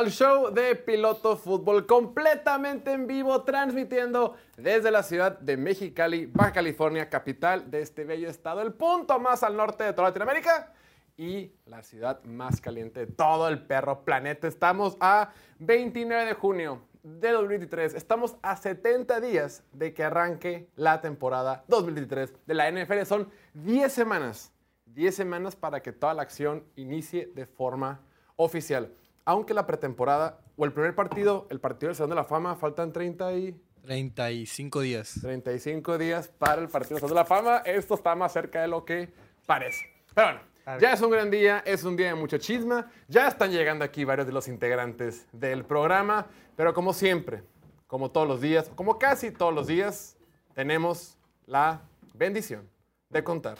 al show de Piloto Fútbol completamente en vivo, transmitiendo desde la ciudad de Mexicali, Baja California, capital de este bello estado, el punto más al norte de toda Latinoamérica y la ciudad más caliente de todo el perro planeta. Estamos a 29 de junio de 2023. Estamos a 70 días de que arranque la temporada 2023 de la NFL. Son 10 semanas, 10 semanas para que toda la acción inicie de forma oficial. Aunque la pretemporada o el primer partido, el partido del Salón de la Fama, faltan 30 y... 35 días. 35 días para el partido del Salón de la Fama. Esto está más cerca de lo que parece. Pero bueno, ya es un gran día, es un día de mucha chisma. Ya están llegando aquí varios de los integrantes del programa. Pero como siempre, como todos los días, como casi todos los días, tenemos la bendición de contar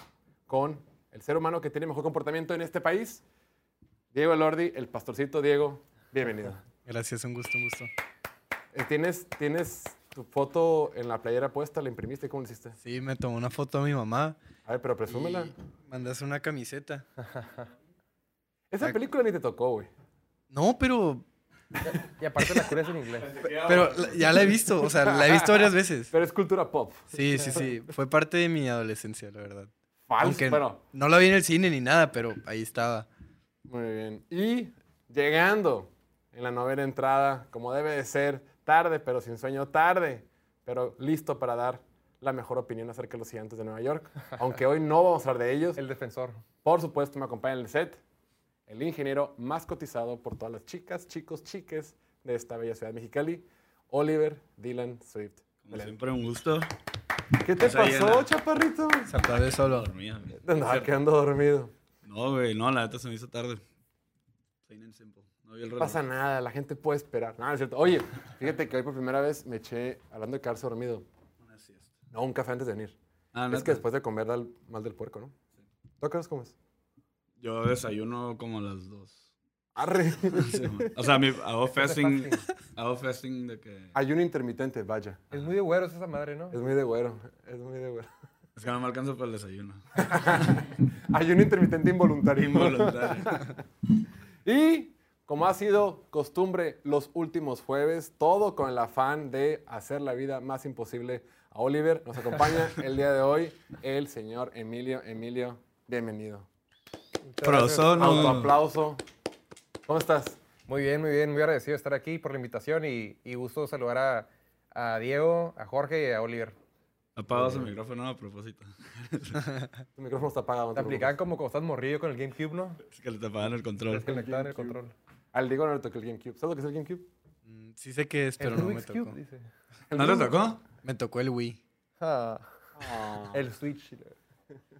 con el ser humano que tiene mejor comportamiento en este país, Diego Elordi, el pastorcito Diego. Bienvenido. Gracias, un gusto, un gusto. Eh, ¿Tienes, ¿Tienes tu foto en la playera puesta? ¿La imprimiste? ¿Cómo lo hiciste? Sí, me tomó una foto a mi mamá. A ver, pero presúmela. y Mandaste una camiseta. Esa película ni te tocó, güey. No, pero, Y aparte la cura es en inglés. pero la- ya la he visto, o sea, la he visto varias veces. Pero es cultura pop. Sí, sí, sí. Fue parte de mi adolescencia, la verdad. Falso. Aunque Bueno, no la vi en el cine ni nada, pero ahí estaba. Muy bien. Y llegando en la novena entrada, como debe de ser, tarde, pero sin sueño, tarde, pero listo para dar la mejor opinión acerca de los gigantes de Nueva York. Aunque hoy no vamos a hablar de ellos. El defensor. Por supuesto, me acompaña en el set el ingeniero más cotizado por todas las chicas, chicos, chiques de esta bella ciudad de Mexicali, Oliver Dylan Swift. Como siempre, un gusto. ¿Qué te Pues pasó, chaparrito? Se aplaude solo. Te andaba quedando dormido. No, güey, no, la neta se me hizo tarde. Plain and simple. No vi el No reloj. pasa nada, la gente puede esperar. No, no es cierto. Oye, fíjate que hoy por primera vez me eché, hablando de quedarse dormido, Una siesta. no, un café antes de venir. Ah, es neta. que después de comer da el mal del puerco, ¿no? ¿Tú a qué comes? Yo desayuno como a las dos. Arre. Sí, o sea, mi, hago fasting. hago fasting de que. Ayuno intermitente, vaya. Es muy de güeros esa madre, ¿no? Es muy de güero, es muy de güero. Es que no me alcanza para el desayuno. Ayuno intermitente involuntario. Involuntario. Y como ha sido costumbre los últimos jueves, todo con el afán de hacer la vida más imposible a Oliver, nos acompaña el día de hoy el señor Emilio. Emilio, bienvenido. Prosono. Autoaplauso. ¿Cómo estás? Muy bien, muy bien. Muy agradecido de estar aquí por la invitación y, y gusto saludar a, a Diego, a Jorge y a Oliver. Apago su micrófono a propósito. Tu micrófono está apagado. Te aplicaban como cuando estás morrido con el GameCube, ¿no? Es que le tapaban el control. Es que conectaban el control. Al Diego no le tocó el GameCube. ¿Sabes lo que es el GameCube? Mm, Sí sé qué es, pero el no me tocó. Cube, dice. ¿No le tocó? Me tocó el Wii. Ah, Ah. el Switch.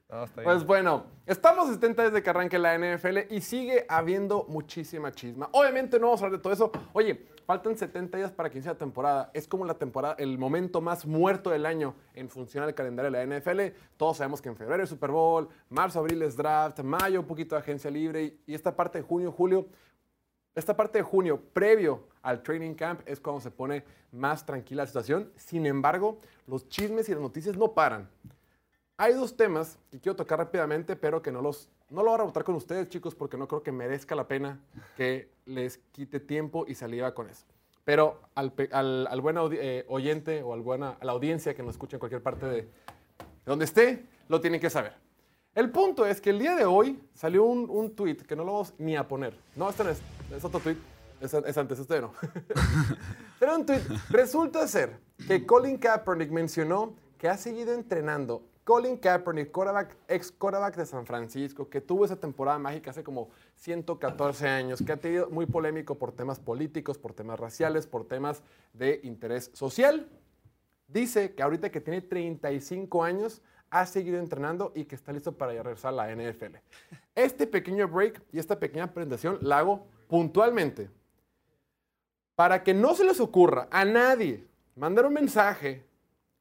No, está bien. Pues bueno, estamos a 70 desde que arranque la NFL y sigue habiendo muchísima chisma. Obviamente no vamos a hablar de todo eso. Oye, faltan 70 días para que inicie la temporada. Es como la temporada, el momento más muerto del año en función al calendario de la NFL. Todos sabemos que en febrero es Super Bowl, marzo, abril es draft, mayo un poquito de agencia libre y esta parte de junio, julio esta parte de junio, previo al training camp, es cuando se pone más tranquila la situación. Sin embargo, los chismes y las noticias no paran. Hay dos temas que quiero tocar rápidamente, pero que no los no lo voy a rebotar con ustedes, chicos, porque no creo que merezca la pena que les quite tiempo y saliva con eso. Pero al, al- al buen eh, oyente o al buena, a la audiencia que nos escucha en cualquier parte de, de donde esté, lo tienen que saber. El punto es que el día de hoy salió un, un tweet que no lo vamos ni a poner. No, este no es, es otro tweet. Es, es antes, este no. Pero un tweet. Resulta ser que Colin Kaepernick mencionó que ha seguido entrenando. Colin Kaepernick, ex quarterback de San Francisco, que tuvo esa temporada mágica hace como 114 años, que ha tenido muy polémico por temas políticos, por temas raciales, por temas de interés social. Dice que ahorita que tiene 35 años, ha seguido entrenando y que está listo para regresar a la NFL. Este pequeño break y esta pequeña presentación la hago puntualmente para que no se les ocurra a nadie mandar un mensaje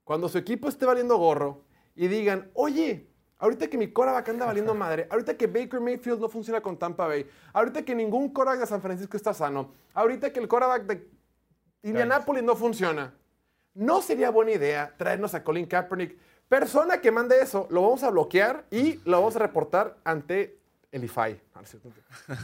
cuando su equipo esté valiendo gorro y digan, oye, ahorita que mi quarterback anda valiendo madre, ahorita que Baker Mayfield no funciona con Tampa Bay, ahorita que ningún quarterback de San Francisco está sano, ahorita que el quarterback de Indianapolis no funciona, no sería buena idea traernos a Colin Kaepernick. Persona que mande eso, lo vamos a bloquear y lo vamos a reportar ante el IFAI. Ah.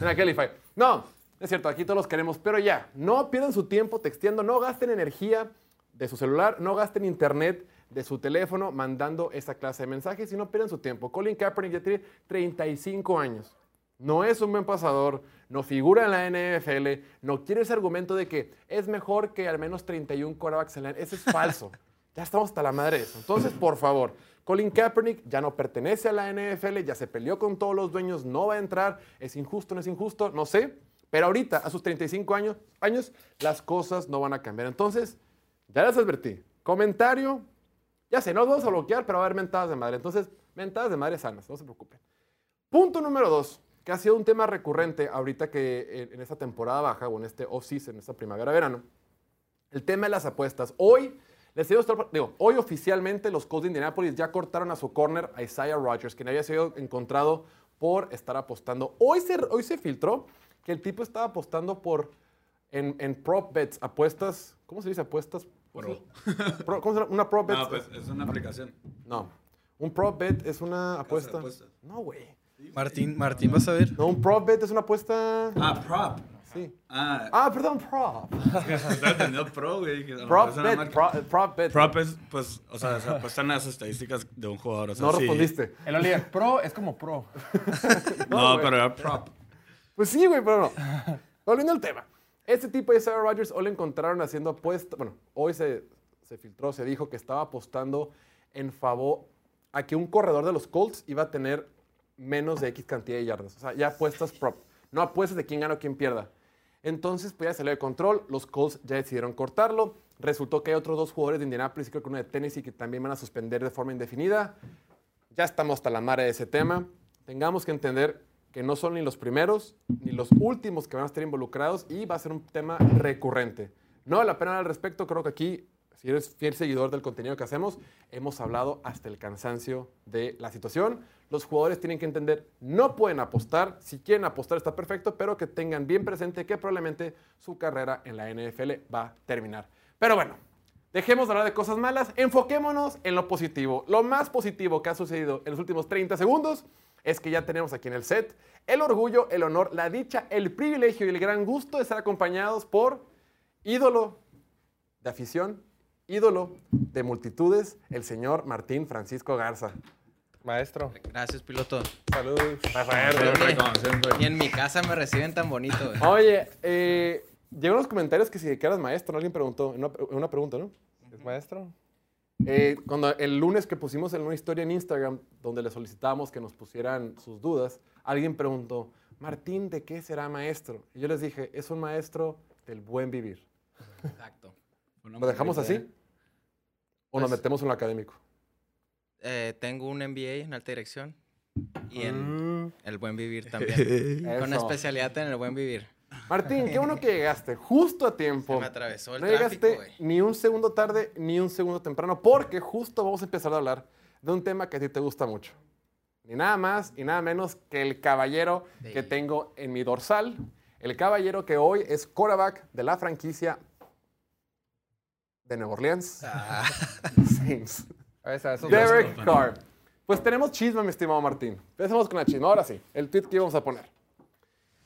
En aquel IFAI. No, Es cierto, aquí todos los queremos, pero ya, no pierdan su tiempo texteando, no gasten energía de su celular, no gasten internet de su teléfono mandando esa clase de mensajes y no pierdan su tiempo. Colin Kaepernick ya tiene 35 años. No es un buen pasador, no figura en la NFL, no quiere ese argumento de que es mejor que al menos 31 quarterbacks en la Ese es falso. ya estamos hasta la madre de eso. Entonces, por favor, Colin Kaepernick ya no pertenece a la NFL, ya se peleó con todos los dueños, no va a entrar, es injusto, no es injusto, no sé. Pero ahorita, a sus 35 años, años las cosas no van a cambiar. Entonces, ya les advertí. Comentario, ya sé, no los vamos a bloquear, pero va a haber mentadas de madre. Entonces, mentadas de madre sanas, no se preocupen. Punto número dos, que ha sido un tema recurrente ahorita que en, esta temporada baja o en este off-season, en esta primavera-verano, el tema de las apuestas. Hoy, les digo, digo, hoy oficialmente los Colts de Indianapolis ya cortaron a su corner a Isaiah Rodgers, quien había sido encontrado por estar apostando. Hoy se, hoy se filtró que el tipo estaba apostando por en, en prop bets, apuestas, ¿cómo se dice apuestas? Pro. Pro- ¿Cómo se llama? Una prop bet. No, pues es una aplicación. No. Un prop bet es una apuesta. No, güey. Martín, Martín, ¿vas a ver? No, un prop bet es una apuesta. Ah, prop. Sí. Ah, Ah, perdón, prop. estaba entendiendo pro, güey. mejor Prop bet, pro- prop bet. Prop es, pues, o sea, se apuestan las estadísticas de un jugador. O sea, No sí. respondiste. El Oliver, pro es como pro. No, No, pero era prop. Pues sí, güey, pero no. Volviendo al tema. Este tipo de Sarah Rodgers hoy lo encontraron haciendo apuestas. Bueno, hoy se, se filtró, se dijo que estaba apostando en favor a que un corredor de los Colts iba a tener menos de X cantidad de yardas. O sea, ya apuestas prop. No apuestas de quién gana o quién pierda. Entonces, pues ya salió de control. Los Colts ya decidieron cortarlo. Resultó que hay otros dos jugadores de Indianapolis creo que uno de Tennessee que también van a suspender de forma indefinida. Ya estamos hasta la madre de ese tema. Tengamos que entender que no son ni los primeros ni los últimos que van a estar involucrados y va a ser un tema recurrente. No vale la pena al respecto, creo que aquí, si eres fiel seguidor del contenido que hacemos, hemos hablado hasta el cansancio de la situación. Los jugadores tienen que entender, no pueden apostar, si quieren apostar está perfecto, pero que tengan bien presente que probablemente su carrera en la NFL va a terminar. Pero bueno, Dejemos de hablar de cosas malas, enfoquémonos en lo positivo. Lo más positivo que ha sucedido en los últimos 30 segundos es que ya tenemos aquí en el set el orgullo, el honor, la dicha, el privilegio y el gran gusto de estar acompañados por ídolo de afición, ídolo de multitudes, el señor Martín Francisco Garza. Maestro, Gracias, piloto. salud. Siempre, como siempre. Y en mi casa me reciben tan bonito. güey. Oye, eh, llegaron los comentarios que si que eras maestro, ¿no? alguien preguntó, una, una pregunta, ¿no? ¿Es maestro? Eh, cuando el lunes que pusimos en una historia en Instagram donde le solicitábamos que nos pusieran sus dudas, alguien preguntó, Martín, ¿de qué será maestro? Y yo les dije, es un maestro del buen vivir. Exacto. ¿Lo dejamos así? ¿O nos Pues- metemos en lo académico? Eh, tengo un MBA en alta dirección y Mm. en el buen vivir también. Con especialidad en el buen vivir. Martín, qué bueno que llegaste justo a Se tiempo. me atravesó el No tráfico, llegaste ni un segundo tarde ni un segundo temprano, porque justo vamos a empezar a hablar de un tema que a ti te gusta mucho. Ni nada más y nada menos que el caballero que tengo en mi dorsal. El caballero que hoy es quarterback de la franquicia de Nueva Orleans. Ah, Saints. Derek. Carr. Pues tenemos chisme, mi estimado Martín. Empecemos con la chisme. Ahora sí, el tweet que íbamos a poner.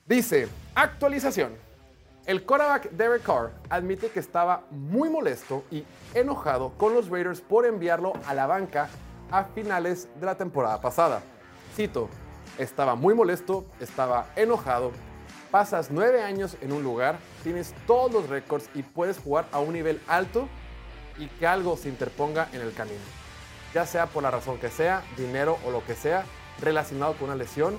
Dice, actualización. El quarterback Derek Carr admite que estaba muy molesto y enojado con los Raiders por enviarlo a la banca a finales de la temporada pasada. Cito, estaba muy molesto, estaba enojado, pasas nueve años en un lugar, tienes todos los récords y puedes jugar a un nivel alto y que algo se interponga en el camino. Ya sea por la razón que sea, dinero o lo que sea, relacionado con una lesión.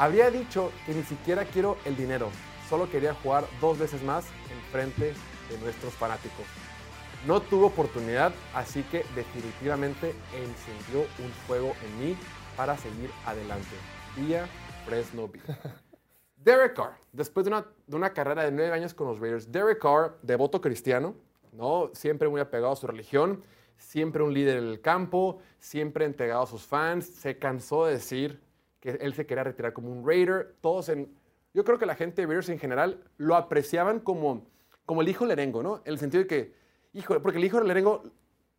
Habría dicho que ni siquiera quiero el dinero, solo quería jugar dos veces más en frente de nuestros fanáticos. No tuvo oportunidad, así que definitivamente encendió un fuego en mí para seguir adelante. Vía Fresno. Derek Carr, después de una, de una carrera de nueve años con los Raiders, Derek Carr, devoto cristiano, ¿no? siempre muy apegado a su religión, siempre un líder en el campo, siempre entregado a sus fans, se cansó de decir que él se quería retirar como un Raider. Todos en, yo creo que la gente de Raiders en general lo apreciaban como, como el hijo lerengo, ¿no? En el sentido de que, hijo, porque el hijo lerengo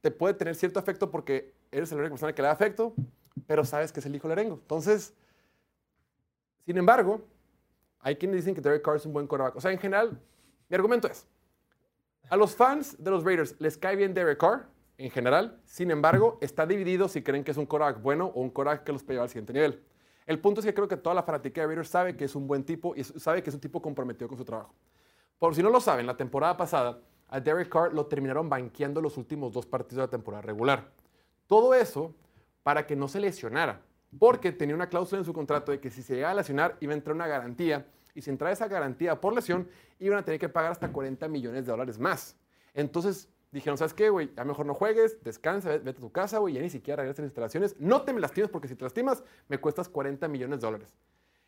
te puede tener cierto afecto porque eres la única persona que le da afecto, pero sabes que es el hijo lerengo. Entonces, sin embargo, Hay quienes dicen que Derek Carr es un buen quarterback. O sea, en general, mi argumento es, a los fans de los Raiders les cae bien Derek Carr, en general. Sin embargo, está dividido si creen que es un quarterback bueno o un quarterback que los puede al siguiente nivel. El punto es que creo que toda la fanática de Raiders sabe que es un buen tipo y sabe que es un tipo comprometido con su trabajo. Por si no lo saben, la temporada pasada a Derek Carr lo terminaron banqueando los últimos dos partidos de la temporada regular. Todo eso para que no se lesionara, porque tenía una cláusula en su contrato de que si se llegaba a lesionar iba a entrar una garantía y si entraba esa garantía por lesión iban a tener que pagar hasta 40 millones de dólares más. Entonces dijeron, ¿sabes qué, güey? A mejor no juegues, descansa, vete a tu casa, güey, ya ni siquiera regresas a las instalaciones. No te me lastimes porque si te lastimas me cuestas 40 millones de dólares.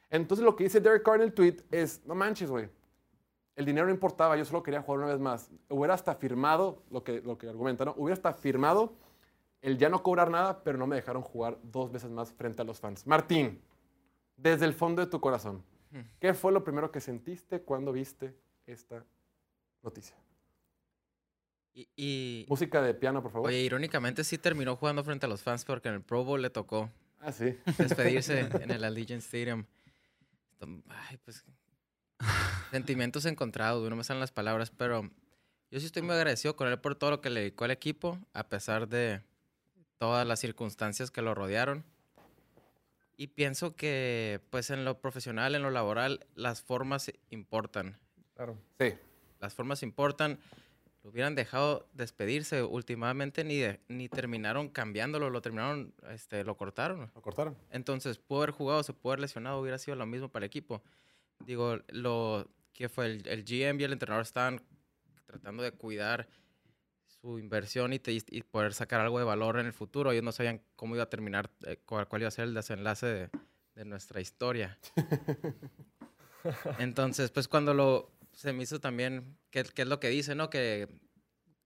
Entonces lo que dice Derek Carr en el tweet es, no manches, güey. El dinero no importaba, yo solo quería jugar una vez más. Hubiera hasta firmado, lo que, lo que argumenta, ¿no? Hubiera hasta firmado el ya no cobrar nada, pero no me dejaron jugar dos veces más frente a los fans. Martín, desde el fondo de tu corazón, ¿qué fue lo primero que sentiste cuando viste esta noticia? Y, y- Música de piano, por favor. oye, irónicamente sí terminó jugando frente a los fans porque en el Pro Bowl le tocó Ah, sí. despedirse en el Allegiant Stadium. Ay, pues. Sentimientos encontrados, no me salen las palabras, pero yo sí estoy muy agradecido con él por todo lo que le dedicó al equipo, a pesar de todas las circunstancias que lo rodearon. Y pienso que, pues, en lo profesional, en lo laboral, las formas importan. Claro. Sí. Las formas importan. Lo hubieran dejado despedirse. Últimamente ni, de- ni terminaron cambiándolo, lo terminaron, este, lo cortaron. Lo cortaron. Entonces, pudo haber jugado, se pudo haber lesionado, hubiera sido lo mismo para el equipo. Digo, lo que fue el, el GM y el entrenador estaban tratando de cuidar su inversión y, te- y poder sacar algo de valor en el futuro. Ellos no sabían cómo iba a terminar, eh, cuál, cuál iba a ser el desenlace de, de nuestra historia. Entonces, pues cuando lo se me hizo también, que, que es lo que dice, ¿no? Que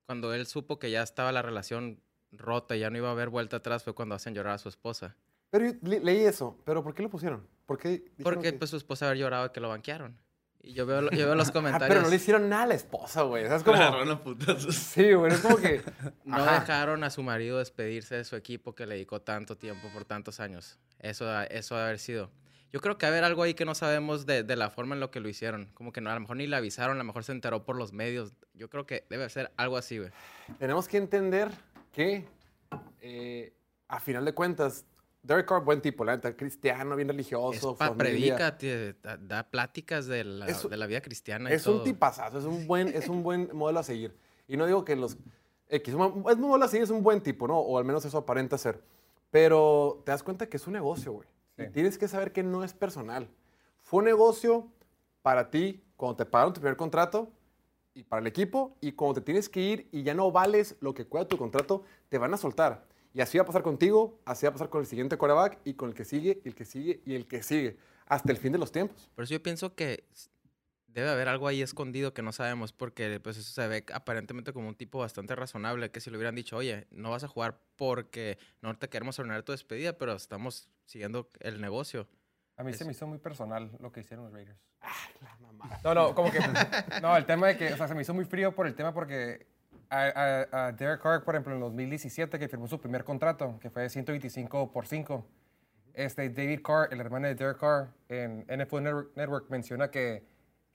cuando él supo que ya estaba la relación rota y ya no iba a haber vuelta atrás, fue cuando hacen llorar a su esposa. Pero yo le- leí eso. ¿Pero por qué lo pusieron? ¿Por qué Porque que- pues su esposa había llorado de que lo banquearon. Y yo veo, yo veo los Ah, comentarios. pero no le hicieron nada a la esposa, güey. O sea, es Como... putazos. Sí, güey. Es como que... no Ajá. dejaron a su marido despedirse de su equipo que le dedicó tanto tiempo por tantos años. Eso, ha- eso ha haber sido. Yo creo que haber algo ahí que no sabemos de, de la forma en lo que lo hicieron. Como que no, a lo mejor ni le avisaron, a lo mejor se enteró por los medios. Yo creo que debe ser algo así, güey. Tenemos que entender que, eh, a final de cuentas, Derek Carr, buen tipo, la neta, cristiano, bien Es religioso, pa- familia. predica, te- da, da pláticas de la, Es de la vida cristiana. y Es un tipazazo, es un buen, es un buen modelo a seguir. Y no digo que los X, es un modelo a seguir, es un buen tipo, ¿no? O al menos eso aparenta ser. Pero te das cuenta que es un negocio, güey. Y tienes que saber que no es personal. Fue un negocio para ti cuando te pagaron tu primer contrato y para el equipo. Y cuando te tienes que ir y ya no vales lo que cuesta tu contrato, te van a soltar. Y así va a pasar contigo, así va a pasar con el siguiente quarterback y con el que sigue, y el que sigue y el que sigue. Hasta el fin de los tiempos. Por eso yo pienso que debe haber algo ahí escondido que no sabemos, porque pues eso se ve aparentemente como un tipo bastante razonable, que si le hubieran dicho, oye, no vas a jugar porque no te queremos ordenar tu despedida, pero estamos siguiendo el negocio. A mí se Es- me hizo muy personal lo que hicieron los Raiders. La mamá. No, no, como que. No, el tema de que. O sea, se me hizo muy frío por el tema porque. A, a- a Derek Carr, por ejemplo, en 2017, que firmó su primer contrato, que fue de 125 por 5, este, David Carr, el hermano de Derek Carr, en NFL Network, Network menciona que,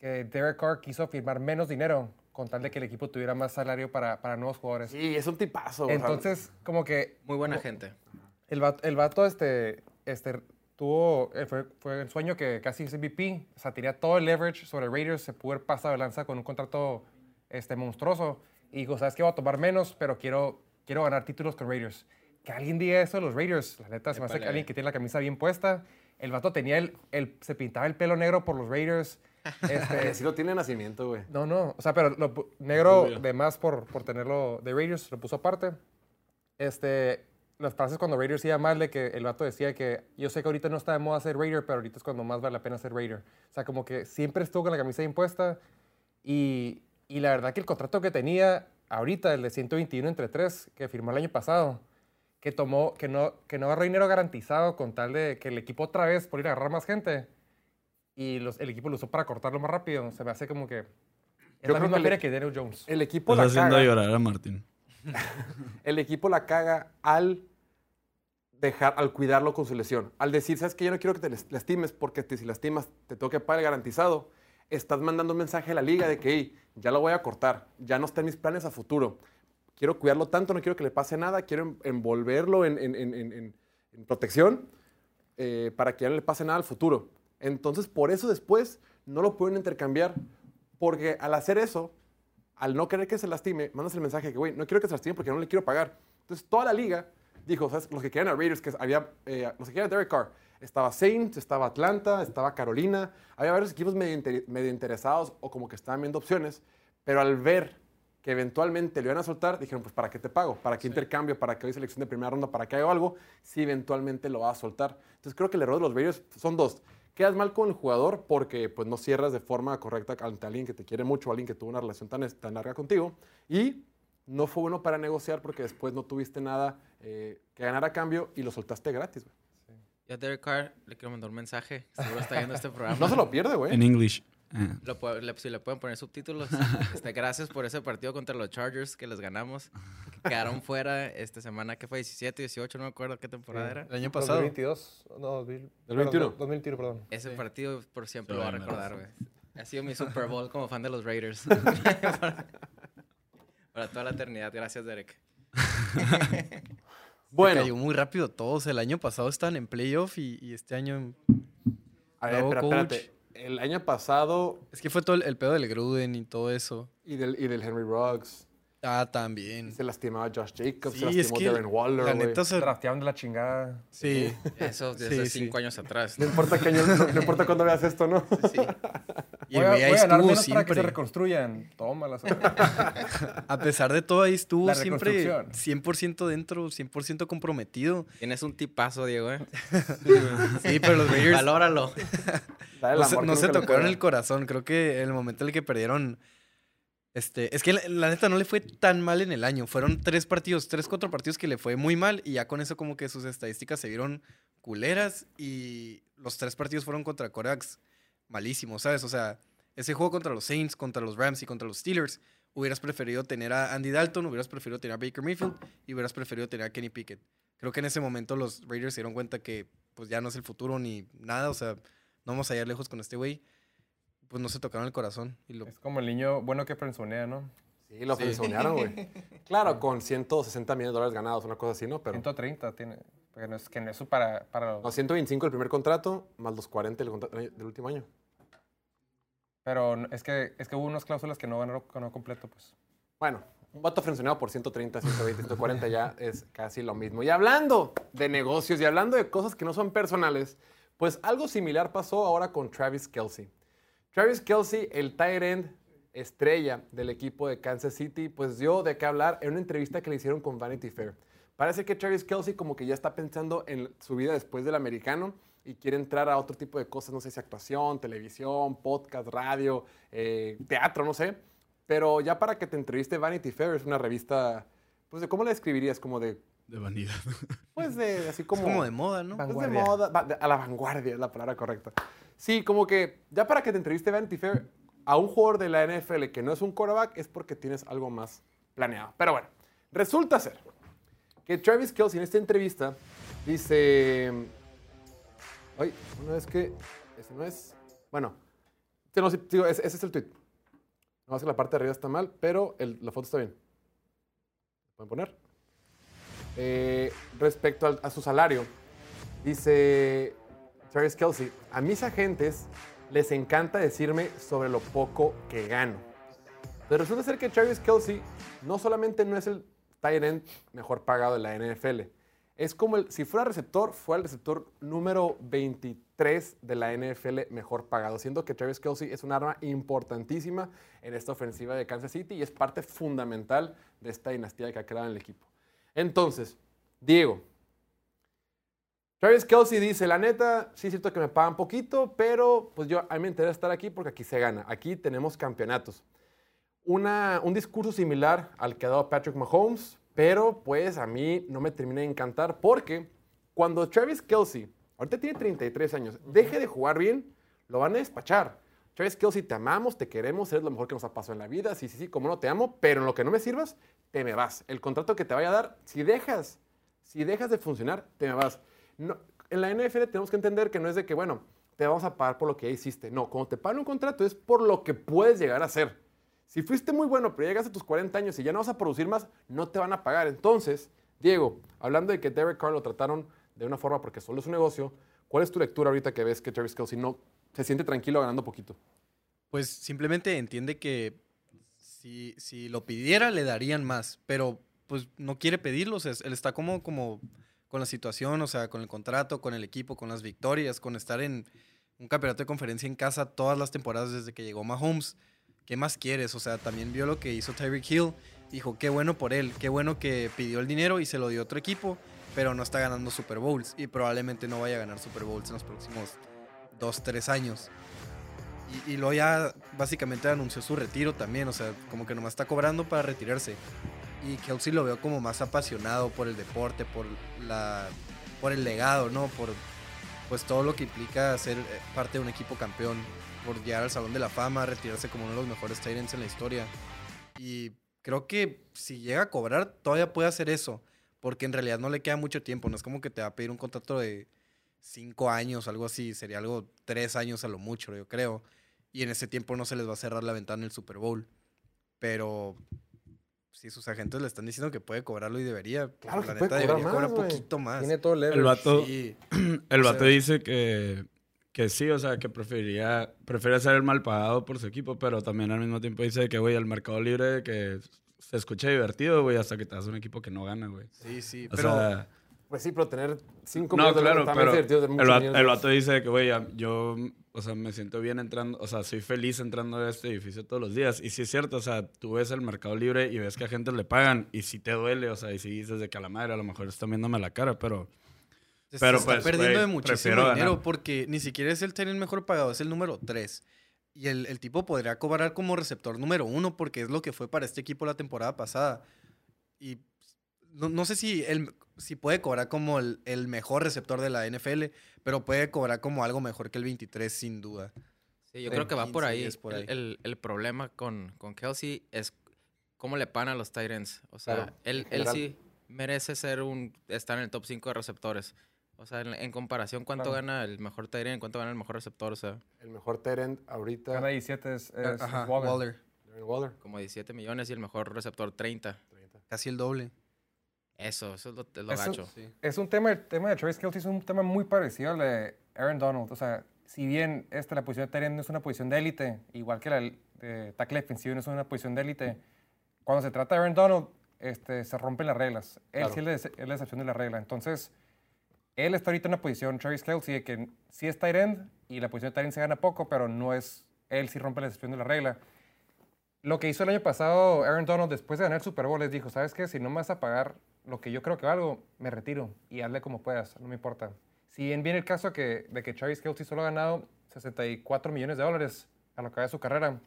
que Derek Carr quiso firmar menos dinero con tal de que el equipo tuviera más salario para, para nuevos jugadores. Sí, es un tipazo. o sea, Entonces, como que Muy buena como- gente. el vato, el vato, este, este, tuvo, eh, fue, fue el sueño que casi es MVP, o sea, tenía todo el leverage sobre Raiders, se pudo haber pasado de lanza con un contrato este, monstruoso, y dijo, sabes que voy a tomar menos, pero quiero, quiero ganar títulos con Raiders. Que alguien diga eso de los Raiders, la neta, se me hace que alguien que tiene la camisa bien puesta, el vato tenía el, el se pintaba el pelo negro por los Raiders, este, Así lo tiene nacimiento, güey. no, no. O sea, pero lo negro de más por, por tenerlo de Raiders, lo puso aparte. Este, las frases cuando Raiders iba mal, de que el vato decía que yo sé que ahorita no está de moda ser Raider, pero ahorita es cuando más vale la pena ser Raider. O sea, como que siempre estuvo con la camisa impuesta y, y la verdad que el contrato que tenía ahorita, el de 121 entre 3, que firmó el año pasado, que tomó, que no, que no agarró dinero garantizado con tal de que el equipo otra vez por ir a agarrar más gente y los- el equipo lo usó para cortarlo más rápido. Se me hace como que es Yo la creo misma que feria que Daniel Jones. El equipo Estás la haciendo caga. llorar a Martín. El equipo la caga al dejar, al cuidarlo con su lesión. Al decir, sabes que yo no quiero que te lastimes porque te- si lastimas te tengo que pagar el garantizado. Estás mandando un mensaje a la liga de que "Hey, ya lo voy a cortar, ya no está en mis planes a futuro. Quiero cuidarlo tanto, no quiero que le pase nada, quiero en- envolverlo en, en- en- en- en- en protección eh, para que ya no le pase nada al futuro. Entonces, por eso después no lo pueden intercambiar, porque al hacer eso, al no querer que se lastime, mandas el mensaje que, güey, no quiero que se lastime porque no le quiero pagar. Entonces, toda la liga dijo, ¿sabes? Los que querían a Raiders, que había, eh, los que querían a Derek Carr, estaba Saints, estaba Atlanta, estaba Carolina, había varios equipos medio, inter- medio interesados o como que estaban viendo opciones, pero al ver que eventualmente lo iban a soltar, dijeron, pues, ¿para qué te pago? ¿Para qué intercambio? ¿Para qué doy selección de primera ronda? ¿Para qué hago algo? Si eventualmente lo va a soltar. Entonces, creo que el error de los Raiders son dos. Quedas mal con el jugador porque pues, no cierras de forma correcta ante alguien que te quiere mucho, alguien que tuvo una relación tan, tan larga contigo. Y no fue bueno para negociar porque después no tuviste nada eh, que ganar a cambio y lo soltaste gratis. güey. A Derek Carr le quiero mandar un mensaje. Seguro está viendo este programa. No se lo pierde, güey. En English. Ah. Lo puedo- le- si le pueden poner subtítulos. Este, gracias por ese partido contra los Chargers que les ganamos. Que quedaron fuera esta semana, que fue 17, 18, no me acuerdo qué temporada era. El año pasado. 2022, no, 2000, ¿Del 21? 2021, perdón. Ese partido por siempre Se lo voy a va a recordar, güey. Ha sido mi Super Bowl como fan de los Raiders. Para toda la eternidad. Gracias, Derek. Bueno, Cayó muy rápido todos. El año pasado estaban en playoff y, y este año... en- a ver, pero espérate. El año pasado Es que fue todo el, el pedo del Gruden y todo eso. y del, y del Henry Ruggs, Ah, también. se lastimaba Josh Jacobs, Sí, se es lastimó que Darren Waller, la neta, o sea, Draftearon de la chingada. sí. Eso desde Sí, sí. cinco años atrás. No importa qué año, no, no importa cuándo veas esto, ¿no? Sí. Y voy a, ahí voy a estuvo menos para que se siempre. reconstruyan. Tómalas. A pesar de todo, ahí estuvo La siempre reconstrucción. 100% dentro, 100% comprometido. Tienes un tipazo, Diego, ¿eh? Sí, pero los Raiders Valóralo. No se, no se tocaron el corazón. Creo que en el momento en el que perdieron. Este, es que la, neta no le fue tan mal en el año. Fueron tres partidos, tres, cuatro partidos que le fue muy mal. Y ya con eso, como que sus estadísticas se vieron culeras. Y los tres partidos fueron contra Corax malísimos, ¿sabes? O sea, ese juego contra los Saints, contra los Rams y contra los Steelers. Hubieras preferido tener a Andy Dalton, hubieras preferido tener a Baker Mayfield y hubieras preferido tener a Kenny Pickett. Creo que en ese momento los Raiders se dieron cuenta que pues ya no es el futuro ni nada. O sea, no vamos a ir lejos con este güey. Pues no se tocaron el corazón. Y lo, Es como el niño bueno que frenzonea, ¿no? Sí, lo Sí. frenzonearon, güey. Claro, con 160 millones de dólares ganados, una cosa así, ¿no? Pero 130 tiene. Porque no es que no es para. para no, 125 el primer contrato, más los 40 del, contra- del último año. pero no- es que, es que hubo unas cláusulas que no ganaron ganó completo, pues. Bueno, un vato frenzoneado por 130, 120, 140 ya es casi lo mismo. Y hablando de negocios y hablando de cosas que no son personales, pues algo similar pasó ahora con Travis Kelsey. Travis Kelsey, el tight end estrella del equipo de Kansas City, pues dio de qué hablar en una entrevista que le hicieron con Vanity Fair. Parece que Travis Kelsey como que ya está pensando en su vida después del americano y quiere entrar a otro tipo de cosas, no sé si actuación, televisión, podcast, radio, eh, teatro, no sé. Pero ya para que te entreviste Vanity Fair es una revista, pues de cómo la describirías, como de, De vanidad. pues de así como... es como de moda, ¿no? Van- Es de Vanguardia. moda, a la vanguardia es la palabra correcta. Sí, como que ya para que te entreviste Vanity Fair a un jugador de la NFL que no es un quarterback es porque tienes algo más planeado. Pero bueno, resulta ser que Travis Kelsey en esta entrevista dice... Ay, una vez que... Ese no es... Bueno, sí, no, sí, digo, ese, ese es el tweet. No más que la parte de arriba está mal, pero el- la foto está bien. ¿Pueden poner? Eh, respecto a su salario, dice Travis Kelsey, a mis agentes les encanta decirme sobre lo poco que gano. Pero resulta ser que Travis Kelsey no solamente no es el tight end mejor pagado de la NFL, es como el, si fuera receptor, fue el receptor número 23 de la NFL mejor pagado, siendo que Travis Kelsey es un arma importantísima en esta ofensiva de Kansas City y es parte fundamental de esta dinastía que ha creado en el equipo. Entonces, Diego, Travis Kelsey dice, la neta, sí es cierto que me pagan poquito, pero pues yo a mí me interesa estar aquí porque aquí se gana, aquí tenemos campeonatos. Una, un discurso similar al que ha dado Patrick Mahomes, pero pues a mí no me termina de encantar porque cuando Travis Kelsey, ahorita tiene 33 años, deje de jugar bien, lo van a despachar. Travis Kelsey, te amamos, te queremos, eres lo mejor que nos ha pasado en la vida, sí, sí, sí, como no te amo, pero en lo que no me sirvas, te me vas. El contrato que te vaya a dar, si dejas Si dejas de funcionar, te me vas. No, en la NFL tenemos que entender que no es de que, bueno, te vamos a pagar por lo que ya hiciste. No, cuando te pagan un contrato es por lo que puedes llegar a hacer. Si fuiste muy bueno, pero llegas a tus 40 años y ya no vas a producir más, no te van a pagar. Entonces, Diego, hablando de que Derek Carr lo trataron de una forma porque solo es un negocio, ¿cuál es tu lectura ahorita que ves que Travis Kelsey no se siente tranquilo ganando poquito? Pues simplemente entiende que si, si lo pidiera le darían más, pero pues no quiere pedirlo, él está como, como con la situación, o sea, con el contrato, con el equipo, con las victorias, con estar en un campeonato de conferencia en casa todas las temporadas desde que llegó Mahomes. ¿Qué más quieres? O sea, también vio lo que hizo Tyreek Hill. Dijo, qué bueno por él, qué bueno que pidió el dinero y se lo dio a otro equipo, pero no está ganando Super Bowls y probablemente no vaya a ganar Super Bowls en los próximos dos, tres años. Y, luego ya básicamente anunció su retiro también, o sea, como que nomás está cobrando para retirarse. Y Kelsey lo veo como más apasionado por el deporte, por, la, por el legado, ¿no? Por pues todo lo que implica ser eh, parte de un equipo campeón, por llegar al Salón de la Fama, retirarse como uno de los mejores Titans en la historia. Y creo que si llega a cobrar, todavía puede hacer eso, porque en realidad no le queda mucho tiempo, no es como que te va a pedir un contrato de cinco años, algo así, sería algo tres años a lo mucho, yo creo. Y en ese tiempo no se les va a cerrar la ventana en el Super Bowl. Pero si sus agentes le están diciendo que puede cobrarlo y debería, pues, Claro la puede neta cobrar debería más, cobrar güey. poquito más. Tiene todo el. El vato, Sí. el o vato sea- dice que, que sí, o sea, que preferiría, prefiere ser el mal pagado por su equipo, pero también al mismo tiempo dice que, güey, el mercado libre que se escucha divertido, güey, hasta que te das un equipo que no gana, güey. Sí, sí, O pero sea, Pues sí, pero tener cinco no, millones de claro, pero divertido de el, muchos el dólares. vato dice que, güey, yo, o sea, me siento bien entrando, o sea, soy feliz entrando a este edificio todos los días. Y sí es cierto, o sea, tú ves el mercado libre y ves que a gente le pagan y sí te duele, o sea, y sí dices de que a la madre a lo mejor están viéndome la cara, pero... se pero, está pues, perdiendo güey, de muchísimo prefiero dinero ganar. porque ni siquiera es el tener mejor pagado, es el número 3. Y el, el tipo podría cobrar como receptor número uno porque es lo que fue para este equipo la temporada pasada. Y no, no sé si, el, si puede cobrar como el, el mejor receptor de la NFL, pero puede cobrar como algo mejor que el 23 sin duda. Sí, yo creo que va por 15, ahí. 10 por El- ahí. El, el problema con, con Kelsey es cómo le pagan a los Titans. O sea, Claro, él, él sí merece ser un estar en el top 5 de receptores. O sea, en, en comparación, ¿cuánto Claro. gana el mejor Tyrant? ¿Cuánto gana el mejor receptor? O sea, El mejor Tyrant ahorita, Gana 17 es, es Ajá, Waller. Waller. como 17 millones y el mejor receptor 30. 30. Casi el doble. Eso, eso es lo, es lo Eso- gacho. Sí. Es un tema, el tema de Travis Kelce es un tema muy parecido al de Aaron Donald. O sea, si bien esta, la posición de Tyrant no es una posición de élite, igual que la de tackle defensivo no es una posición de élite, cuando se trata de Aaron Donald, este, se rompen las reglas. Él Claro. sí es la, es la excepción de la regla. Entonces, él está ahorita en una posición, Travis Kelce, de que sí es tight end y la posición de tight end se gana poco, pero no es, él sí rompe la excepción de la regla. Lo que hizo el año pasado Aaron Donald después de ganar el Super Bowl, les dijo, ¿sabes qué? Si no me vas a pagar lo que yo creo que valgo, me retiro y hazle como puedas, no me importa. Si bien viene el caso que, de que Travis Kelce solo ha ganado 64 millones de dólares a lo que va de su carrera,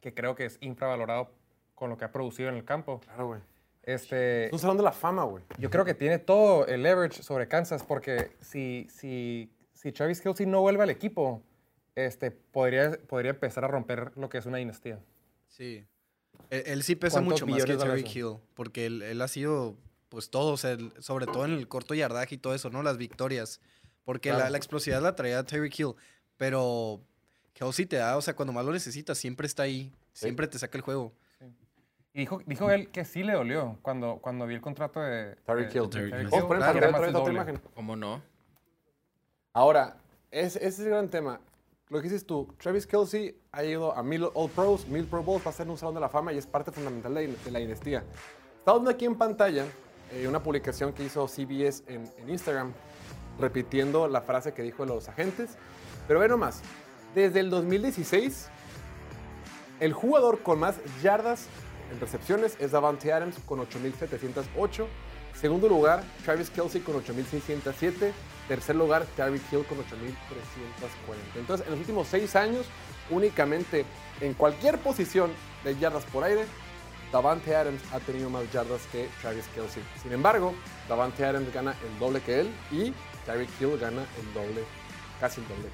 que creo que es infravalorado con lo que ha producido en el campo. Claro, güey. Este, Es un salón de la fama, güey. yo creo que tiene todo el leverage sobre Kansas porque si, si, si Travis Kelce no vuelve al equipo, este, podría, podría empezar a romper lo que es una dinastía. Sí. Él, él sí pesa ¿Cuántos mucho más que Terry? Hill, porque él, él ha sido, pues todo, o sea, el- sobre todo en el corto yardaje y todo eso, ¿no? Las victorias. Porque la, Claro. la explosividad la traía Terry Hill, pero Kelsey te da, o sea, cuando más lo necesitas, siempre está ahí, siempre te saca el juego. Y dijo, dijo él que sí le dolió cuando, cuando vio el contrato de de- Hill. de Tyreek Tyreek Hill. Vamos a poner en que pantalla era otra más vez el la otra doble. imagen. ¿Cómo no? Ahora, es- ese es el gran tema. Lo que dices tú, Travis Kelsey ha ido a mil All Pros, mil Pro Bowls, va a ser un salón de la fama y es parte fundamental de, de la dinastía. Estamos viendo aquí en pantalla eh, una publicación que hizo CBS en, Instagram, repitiendo la frase que dijo los agentes. Pero ve nomás, desde el 2016, el jugador con más yardas en recepciones es Davante Adams con 8.708. Segundo lugar, Travis Kelsey con 8.607. Tercer lugar, Tyreek Hill con 8.340. Entonces, en los últimos seis años, únicamente en cualquier posición de yardas por aire, Davante Adams ha tenido más yardas que Travis Kelsey. Sin embargo, Davante Adams gana el doble que él y Tyreek Hill gana el doble, casi el doble que él.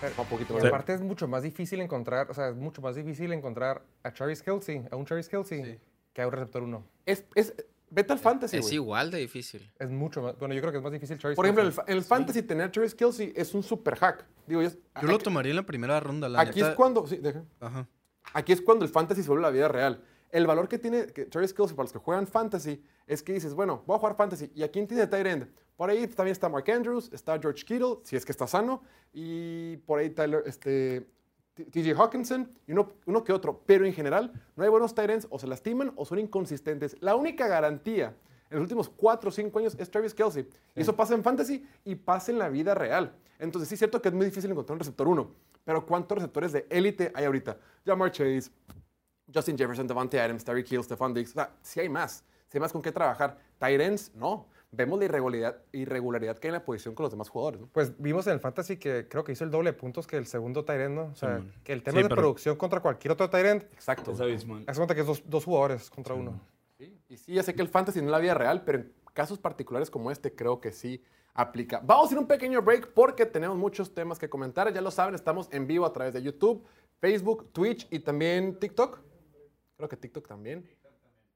Pero- Un poquito más. aparte es mucho más difícil encontrar, o sea, es mucho más difícil encontrar a Travis Kelsey, a un Travis Kelsey, Sí. que a un receptor uno. Es, es- Vete al fantasy, Es igual de difícil. Es mucho más. Bueno, yo creo que es más difícil Travis Por ejemplo, en el, el fantasy tener a Travis Kelsey es un super hack. Digo, es- Yo lo tomaría en la primera ronda, la Aquí neta. es cuando... Sí, deja. Ajá. Aquí es cuando el fantasy se vuelve la vida real. El valor que tiene que Travis Kelsey para los que juegan fantasy es que dices, bueno, voy a jugar fantasy. ¿Y a quién tiene tight end? Por ahí también está Mark Andrews, está George Kittle, si es que está sano, y por ahí Tyler, este, TJ Hawkinson, y uno, uno que otro. Pero en general, no hay buenos tight ends, o se lastiman o son inconsistentes. La única garantía en los últimos 4 o 5 años es Travis Kelsey. Y eso pasa en fantasy y pasa en la vida real. Entonces, sí es cierto que es muy difícil encontrar un receptor 1, pero ¿cuántos receptores de élite hay ahorita? Jamar Chase, Justin Jefferson, Devante Adams, Terry Hill, Stephon Diggs. O sea, sí hay más. Sí hay más con qué trabajar. Tyrants, no. Vemos la irregularidad, irregularidad que hay en la posición con los demás jugadores. ¿no? Pues vimos en el Fantasy que creo que hizo el doble de puntos que el segundo Tyrant, ¿no? O sea, que el tema Sí, de pero- producción contra cualquier otro Tyrant, Exacto. Es abismal. haz cuenta que es dos, dos jugadores contra uno. Sí, Y sí, ya sé que el fantasy no es la vida real, pero en casos particulares como este creo que sí aplica. Vamos a ir un pequeño break porque tenemos muchos temas que comentar. Ya lo saben, estamos en vivo a través de YouTube, Facebook, Twitch y también TikTok. Creo que TikTok también.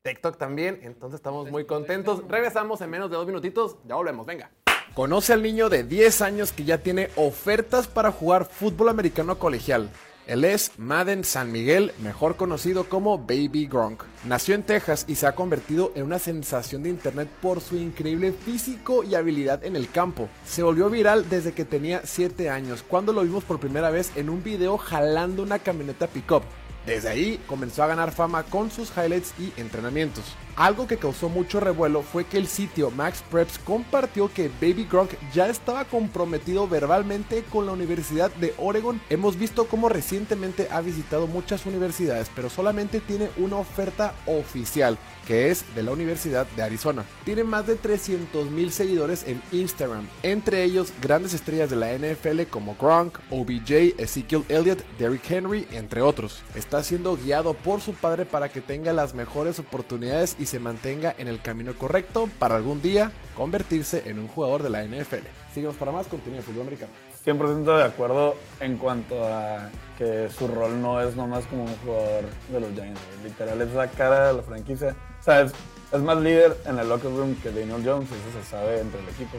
TikTok también. Entonces estamos muy contentos. Regresamos en menos de dos minutitos. Ya volvemos. Venga. Conoce al niño de 10 años que ya tiene ofertas para jugar fútbol americano colegial. Él es Madden San Miguel, mejor conocido como Baby Gronk. Nació en Texas y se ha convertido en una sensación de internet por su increíble físico y habilidad en el campo. Se volvió viral desde que tenía 7 años, cuando lo vimos por primera vez en un video jalando una camioneta pickup. Desde ahí comenzó a ganar fama con sus highlights y entrenamientos. Algo que causó mucho revuelo fue que el sitio Max Preps compartió que Baby Gronk ya estaba comprometido verbalmente con la Universidad de Oregon. Hemos visto cómo recientemente ha visitado muchas universidades, pero solamente tiene una oferta oficial, que es de la Universidad de Arizona. Tiene más de 300 mil seguidores en Instagram, entre ellos grandes estrellas de la NFL como Gronk, OBJ, Ezekiel Elliott, Derrick Henry, entre otros. Está siendo guiado por su padre para que tenga las mejores oportunidades y se mantenga en el camino correcto para algún día convertirse en un jugador de la NFL. Síguenos para más contenido de fútbol americano. 100% de acuerdo en cuanto a que su rol no es nomás como un jugador de los Giants. Literal es la cara de la franquicia. O sea, es, es más líder en el locker room que Daniel Jones, eso se sabe entre el equipo.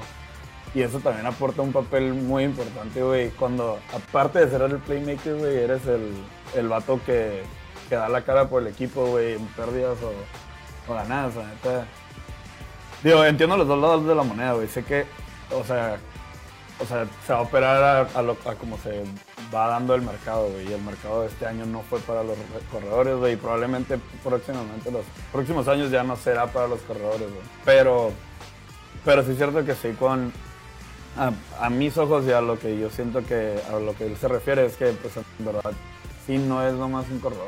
Y eso también aporta un papel muy importante, güey. Cuando, aparte de ser el playmaker, güey, eres el, el vato que, que da la cara por el equipo, güey, en pérdidas o, o ganadas, la neta. Digo, entiendo los dos lados de la moneda, güey. Sé que, o sea, o sea, se va a operar a, lo, a como se va dando el mercado, güey. Y el mercado de este año no fue para los re- corredores, güey. Y probablemente próximamente, los próximos años ya no será para los corredores, güey. Pero, pero sí es cierto que sí, con. A, mis ojos y a lo que yo siento que a lo que él se refiere es que, pues, en verdad, sí no es nomás un corredor.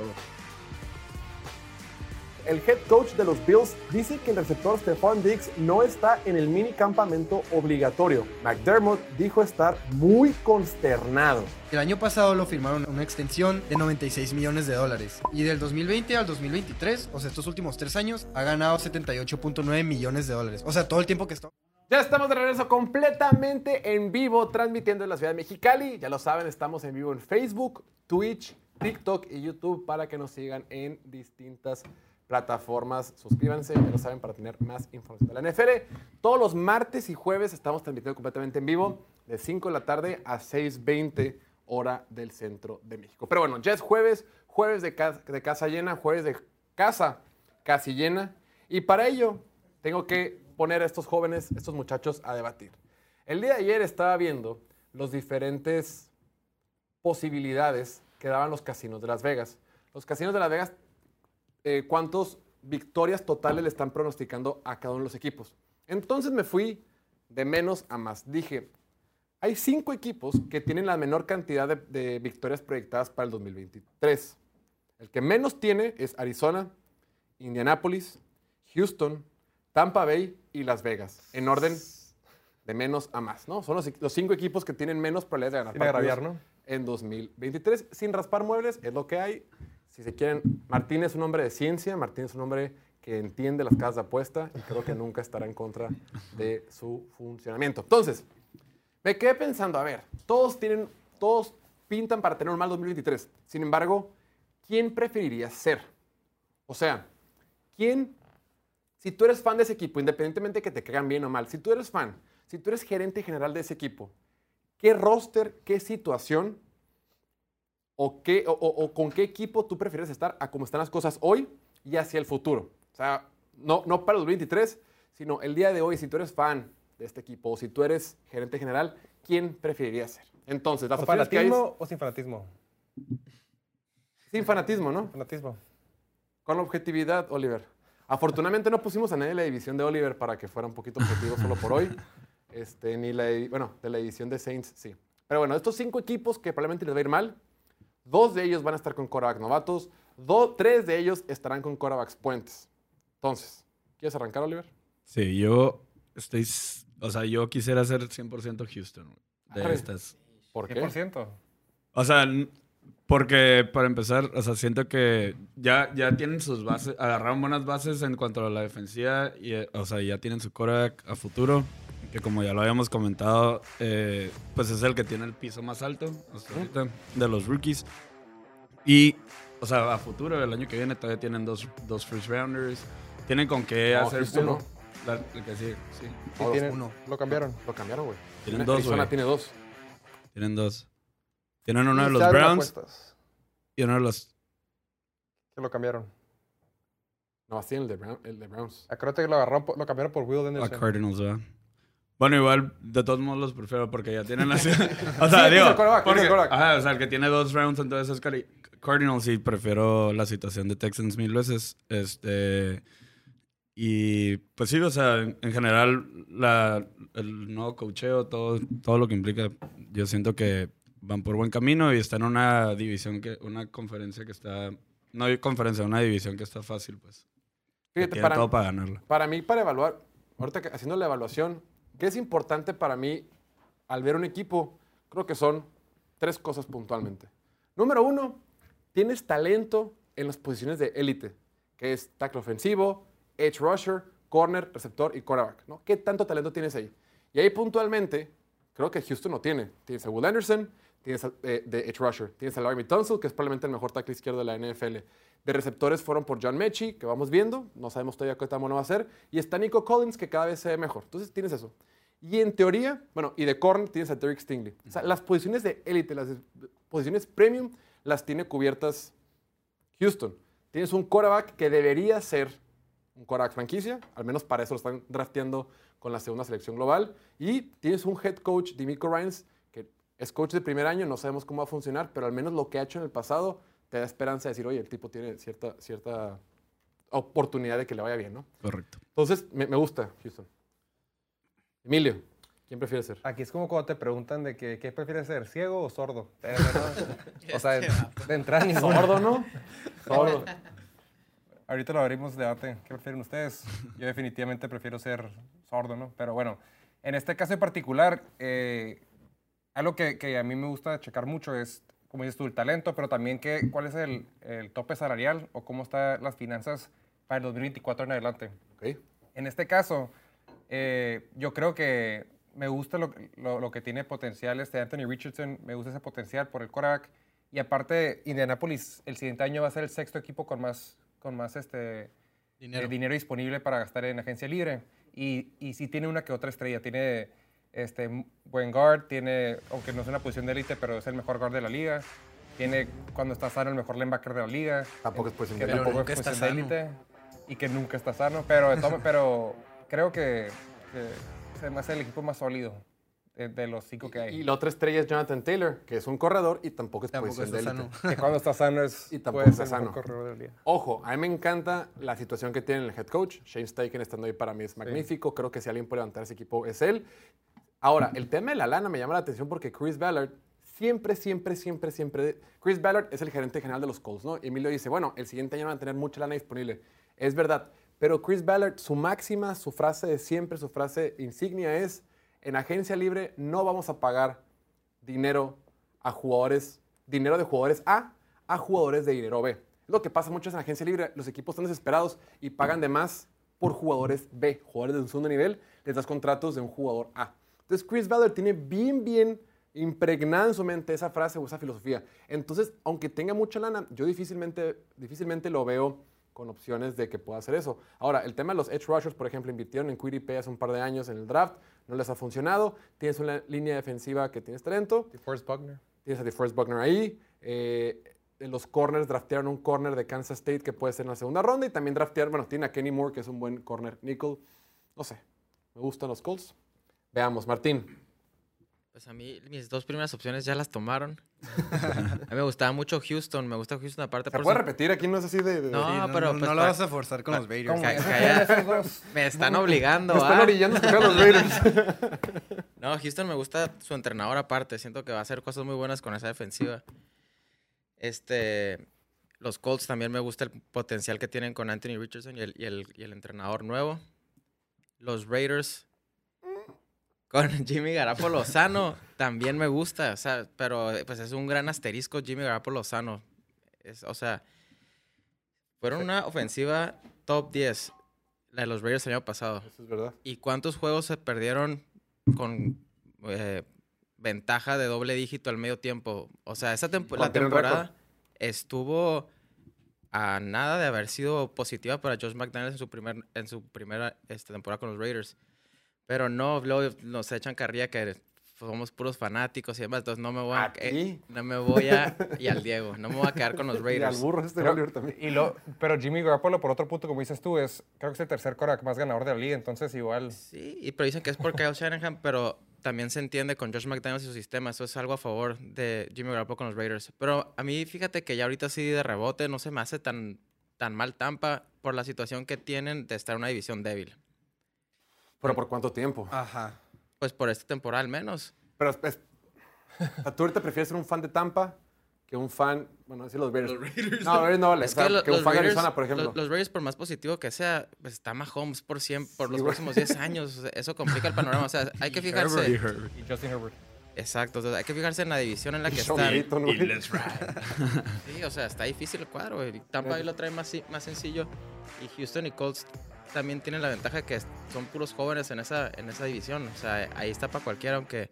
El head coach de los Bills dice que el receptor Stephon Diggs no está en el mini campamento obligatorio. McDermott dijo estar muy consternado. El año pasado lo firmaron una extensión de 96 millones de dólares. Y del 2020 al 2023, o sea, estos últimos tres años, ha ganado 78.9 millones de dólares. O sea, todo el tiempo que está. Ya estamos de regreso completamente en vivo, transmitiendo en la ciudad de Mexicali. Ya lo saben, estamos en vivo en Facebook, Twitch, TikTok y YouTube para que nos sigan en distintas plataformas. Suscríbanse, ya lo saben, para tener más información de la NFL. Todos los martes y jueves estamos transmitiendo completamente en vivo, de 5 de la tarde a 6.20 hora del centro de México. Pero bueno, ya es jueves, jueves de casa, de casa llena, jueves de casa casi llena. Y para ello tengo que poner a estos jóvenes, estos muchachos a debatir. El día de ayer estaba viendo los diferentes posibilidades que daban los casinos de Las Vegas. Los casinos de Las Vegas, eh, ¿cuántas victorias totales le están pronosticando a cada uno de los equipos? Entonces me fui de menos a más. Dije, hay cinco equipos que tienen la menor cantidad de, de victorias proyectadas para el 2023. El que menos tiene es Arizona, Indianapolis, Houston, Tampa Bay y Las Vegas, en orden de menos a más, ¿no? Son los, los cinco equipos que tienen menos probabilidades de ganar Sin agraviar, ¿no? en 2023. Sin raspar muebles, es lo que hay. Si se quieren, Martín es un hombre de ciencia, Martín es un hombre que entiende las casas de apuesta y creo que nunca estará en contra de su funcionamiento. Entonces, me quedé pensando, a ver, todos tienen, todos pintan para tener un mal 2023. Sin embargo, ¿quién preferiría ser? O sea, ¿quién si tú eres fan de ese equipo, independientemente de que te caigan bien o mal, si tú eres fan, si tú eres gerente general de ese equipo, ¿qué roster, qué situación o, qué, o, con qué equipo tú prefieres estar a cómo están las cosas hoy y hacia el futuro? O sea, no, no para el 2023, sino el día de hoy, si tú eres fan de este equipo o si tú eres gerente general, ¿quién preferirías ser? Entonces, las ¿Con opciones que hay es fanatismo o sin fanatismo? sin fanatismo, ¿no? Fanatismo. Con objetividad, Oliver. Afortunadamente no pusimos a nadie la división de Oliver para que fuera un poquito objetivo solo por hoy. Este, ni la, bueno, de la división de Saints, sí. Pero bueno, estos cinco equipos que probablemente les va a ir mal, dos de ellos van a estar con quarterback novatos, do- tres de ellos estarán con quarterbacks puentes. Entonces, ¿quieres arrancar, Oliver? Sí, yo estoy. O sea, yo quisiera ser 100% Houston. De Arre. estas. ¿Por qué? 100%. O sea, porque para empezar, o sea, siento que ya, ya tienen sus bases, agarraron buenas bases en cuanto a la defensiva, y, eh, o sea, ya tienen su quarterback a futuro, que como ya lo habíamos comentado, eh, pues es el que tiene el piso más alto hasta ahorita de los rookies. Y, o sea, a futuro, el año que viene, todavía tienen dos, dos first rounders, tienen con qué No, hacer uno. no. La- el que sigue, sí. Sí, Todos. tienen- Uno. Lo cambiaron. Lo cambiaron, güey. Tienen dos, Arizona güey. tiene dos. Tienen dos. Tienen uno de los Browns y uno de los Que lo cambiaron. No, así el de, Brown- el de Browns. Acuérdate que lo, agarraron, por- lo cambiaron por Will A Anderson. Cardinals, ¿verdad? Bueno, igual, de todos modos los prefiero porque ya tienen así. o sea, es digo. el quarterback, es porque- el quarterback. ajá, o sea, el que tiene dos rounds, entonces es Cari- Cardinals y prefiero la situación de Texans mil veces. Este. Y pues sí, o sea, en, en general, la, el nuevo cocheo, todo, todo lo que implica, yo siento que van por buen camino y están en una división que, una conferencia que está. No hay conferencia, una división que está fácil, pues. Fíjate, para, todo para ganarla. Para mí, para evaluar, ahorita que- haciendo la evaluación, ¿qué es importante para mí al ver un equipo? Creo que son tres cosas puntualmente. Número uno, tienes talento en las posiciones de élite, que es tackle ofensivo, edge rusher, corner, receptor y quarterback. ¿no? ¿Qué tanto talento tienes ahí? Y ahí puntualmente, creo que Houston no tiene. Tienes a Will Anderson, tienes a, eh, de edge rusher, tienes a Larry Tunsil, que es probablemente el mejor tackle izquierdo de la NFL. De receptores fueron por John Mechie, que vamos viendo, no sabemos todavía qué tan bueno va a ser, y está Nico Collins, que cada vez se ve mejor. Entonces tienes eso. Y en teoría, bueno, y de corner tienes a Derek Stingley. O sea, las posiciones de élite, las posiciones premium, las tiene cubiertas Houston. Tienes un quarterback que debería ser un quarterback franquicia, al menos para eso lo están drafteando con la segunda selección global. Y tienes un head coach, Dimico Ryans, es coach de primer año, no sabemos cómo va a funcionar, pero al menos lo que ha hecho en el pasado te da esperanza de decir, oye, el tipo tiene cierta, cierta oportunidad de que le vaya bien, ¿no? Correcto. Entonces, me, me gusta Houston. Emilio, ¿quién prefiere ser? Aquí es como cuando te preguntan de que, qué prefieres ser, ciego o sordo. Eh, o sea, de, de entrada ninguno. Sordo, ¿no? Sordo. Ahorita lo abrimos debate. ¿Qué prefieren ustedes? Yo definitivamente prefiero ser sordo, ¿no? Pero bueno, en este caso en particular, eh, algo que, que a mí me gusta checar mucho es, como dices tú, el talento, pero también que, cuál es el, el tope salarial o cómo están las finanzas para el 2024 en adelante. Ok. En este caso, eh, yo creo que me gusta lo, lo- lo que tiene potencial este Anthony Richardson, me gusta ese potencial por el Korak. Y aparte, Indianapolis el siguiente año va a ser el sexto equipo con más, con más este, Dinero. eh, dinero disponible para gastar en agencia libre. Y, y sí tiene una que otra estrella. Tiene este, buen guard, tiene, aunque no es una posición de élite, pero es el mejor guard de la liga. Tiene, cuando está sano, el mejor linebacker de la liga. Tampoco es posición de Pero tampoco es está posición de élite y que nunca está sano. Pero, todo- pero creo que, que se me hace el equipo más sólido de, de los cinco que hay. Y la otra estrella es Jonathan Taylor, que es un corredor y tampoco es Tampoco posición está de élite. sano. que cuando está sano es Y tampoco puede está ser el mejor sano. corredor de la liga. Ojo, a mí me encanta la situación que tiene el head coach. Shane Steichen estando ahí para mí es magnífico. Creo que si alguien puede levantar ese equipo es él. Ahora, el tema de la lana me llama la atención porque Chris Ballard siempre, siempre, siempre, siempre... Chris Ballard es el gerente general de los Colts, ¿no? Y Emilio dice, bueno, el siguiente año van a tener mucha lana disponible. Es verdad, pero Chris Ballard, su máxima, su frase de siempre, su frase insignia es, en agencia libre no vamos a pagar dinero a jugadores, dinero de jugadores A a jugadores de dinero B. Es lo que pasa mucho en agencia libre. Los equipos están desesperados y pagan de más por jugadores B, jugadores de un segundo nivel, les das contratos de un jugador A. Entonces Chris Ballard tiene bien, bien impregnada en su mente esa frase o esa filosofía. Entonces, aunque tenga mucha lana, yo difícilmente, difícilmente lo veo con opciones de que pueda hacer eso. Ahora, el tema de los edge rushers, por ejemplo, invirtieron en Quiddy hace un par de años en el draft, no les ha funcionado. Tienes una línea defensiva que tienes talento, DeForest Buckner. tienes a DeForest Buckner ahí. eh, los corners draftearon un corner de Kansas State que puede ser en la segunda ronda y también draftearon, bueno, tiene a Kenny Moore que es un buen corner nickel. No sé, me gustan los Colts. Veamos, Martín. Pues a mí mis dos primeras opciones ya las tomaron. a mí me gustaba mucho Houston, me gusta Houston aparte ¿Se por puede su- repetir? Aquí no es así de... de- No, Sí, no, pero no, pues no lo pa- vas a forzar con los Raiders. Dos. Me están obligando. Me están ¿ah? orillando a los Raiders. No, Houston me gusta su entrenador aparte. Siento que va a hacer cosas muy buenas con esa defensiva. Este, los Colts también me gusta el potencial que tienen con Anthony Richardson y el, y el- y el entrenador nuevo. Los Raiders con Jimmy Garapolo sano también me gusta. O sea, pero pues es un gran asterisco Jimmy Garapolo sano. Es, o sea, fueron una ofensiva top 10, la de los Raiders el año pasado. Eso es verdad. ¿Y cuántos juegos se perdieron con eh, ventaja de doble dígito al medio tiempo? O sea, esa tempo- la temporada estuvo a nada de haber sido positiva para Josh McDaniels en su, primer, en su primera este, temporada con los Raiders. Pero no, luego nos echan carrilla que somos puros fanáticos y demás, entonces no me voy a... Aquí. eh, no me voy a... Y al Diego, no me voy a quedar con los Y al Raiders. burro este Pero- también. Y lo, pero Jimmy Garoppolo, por otro punto, como dices tú, es creo que es el tercer quarterback más ganador de la liga, entonces igual. Sí, y pero dicen que es por Kyle Shanahan, pero también se entiende con Josh McDaniels y su sistema. Eso es algo a favor de Jimmy Garoppolo con los Raiders. Pero a mí, fíjate que ya ahorita sí de rebote no se me hace tan, tan mal Tampa por la situación que tienen de estar en una división débil. ¿Pero por cuánto tiempo? Ajá. Pues por esta temporada al menos. Pero es- tú ahorita prefieres ser un fan de Tampa que un fan, bueno, decir los Raiders. No, los Raiders no vale. Es o sea, que, lo- que un los fan de Raiders, Arizona, por ejemplo. los, los Raiders, por más positivo que sea, pues está Mahomes por, siempre, por Sí, los güey. próximos 10 años. O sea, eso complica el panorama. O sea, hay que Y fijarse. Herbert. Y Justin Herbert. Exacto. o sea, hay que fijarse en la división en la que están. Payton, Y let's ride. Sí, o sea, está difícil el cuadro. güey. Tampa ahí lo trae más, más sencillo. Y Houston y Colts también tienen la ventaja que son puros jóvenes en esa, en esa división. O sea, ahí está para cualquiera, aunque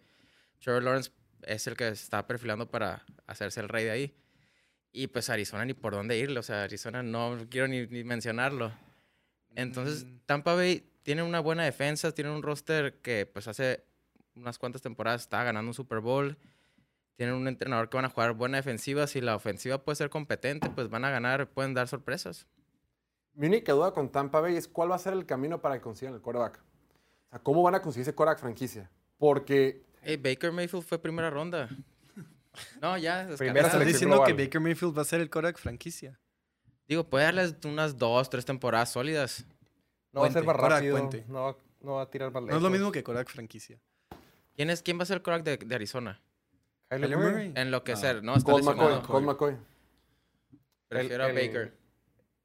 Trevor Lawrence es el que está perfilando para hacerse el rey de ahí. Y pues Arizona ni por dónde irle. O sea, Arizona no quiero ni, ni mencionarlo. Entonces, Mm. Tampa Bay tiene una buena defensa, tiene un roster que pues hace unas cuantas temporadas estaba ganando un Super Bowl. Tienen un entrenador que van a jugar buena defensiva. Si la ofensiva puede ser competente, pues van a ganar, pueden dar sorpresas. Mi única duda con Tampa Bay es cuál va a ser el camino para que consigan el quarterback. O sea, ¿cómo van a conseguir ese quarterback franquicia? Porque Hey, Baker Mayfield fue primera ronda. No, ya. Primera. ¿Estás diciendo que. Baker Mayfield va a ser el quarterback franquicia? Digo, puede darles unas dos, tres temporadas sólidas. No va a ser más rápido. puente. No, va- no va a tirar más No es lo mismo que quarterback franquicia. ¿Quién, es, quién va a ser el quarterback de, de Arizona? Kyler Murray. Enloquecer, ¿no? Está Colt lesionado. McCoy, Colt McCoy. Prefiero El- a Baker.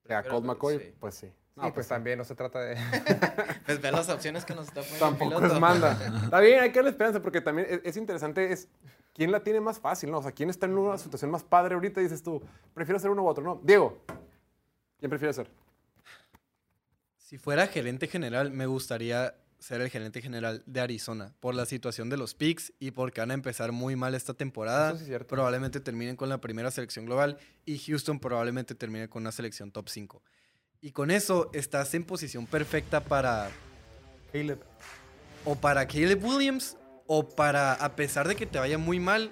A Colt McCoy, sí. pues sí. Sí, No, pues también no se trata de. Pues ve las opciones que nos está poniendo el Tampoco piloto. es manda. Está bien, hay que darle esperanza porque también es, es interesante es quién la tiene más fácil, ¿no? O sea, quién está en una situación más padre ahorita y dices tú, prefiero ser uno u otro, ¿no? Diego, ¿quién prefiere ser? Si fuera gerente general, me gustaría ser el gerente general de Arizona por la situación de los picks y porque van a empezar muy mal esta temporada. Sí es. Probablemente terminen con la primera selección global y Houston probablemente termine con una selección top 5. Y con eso estás en posición perfecta para Caleb. o para Caleb Williams o para, a pesar de que te vaya muy mal,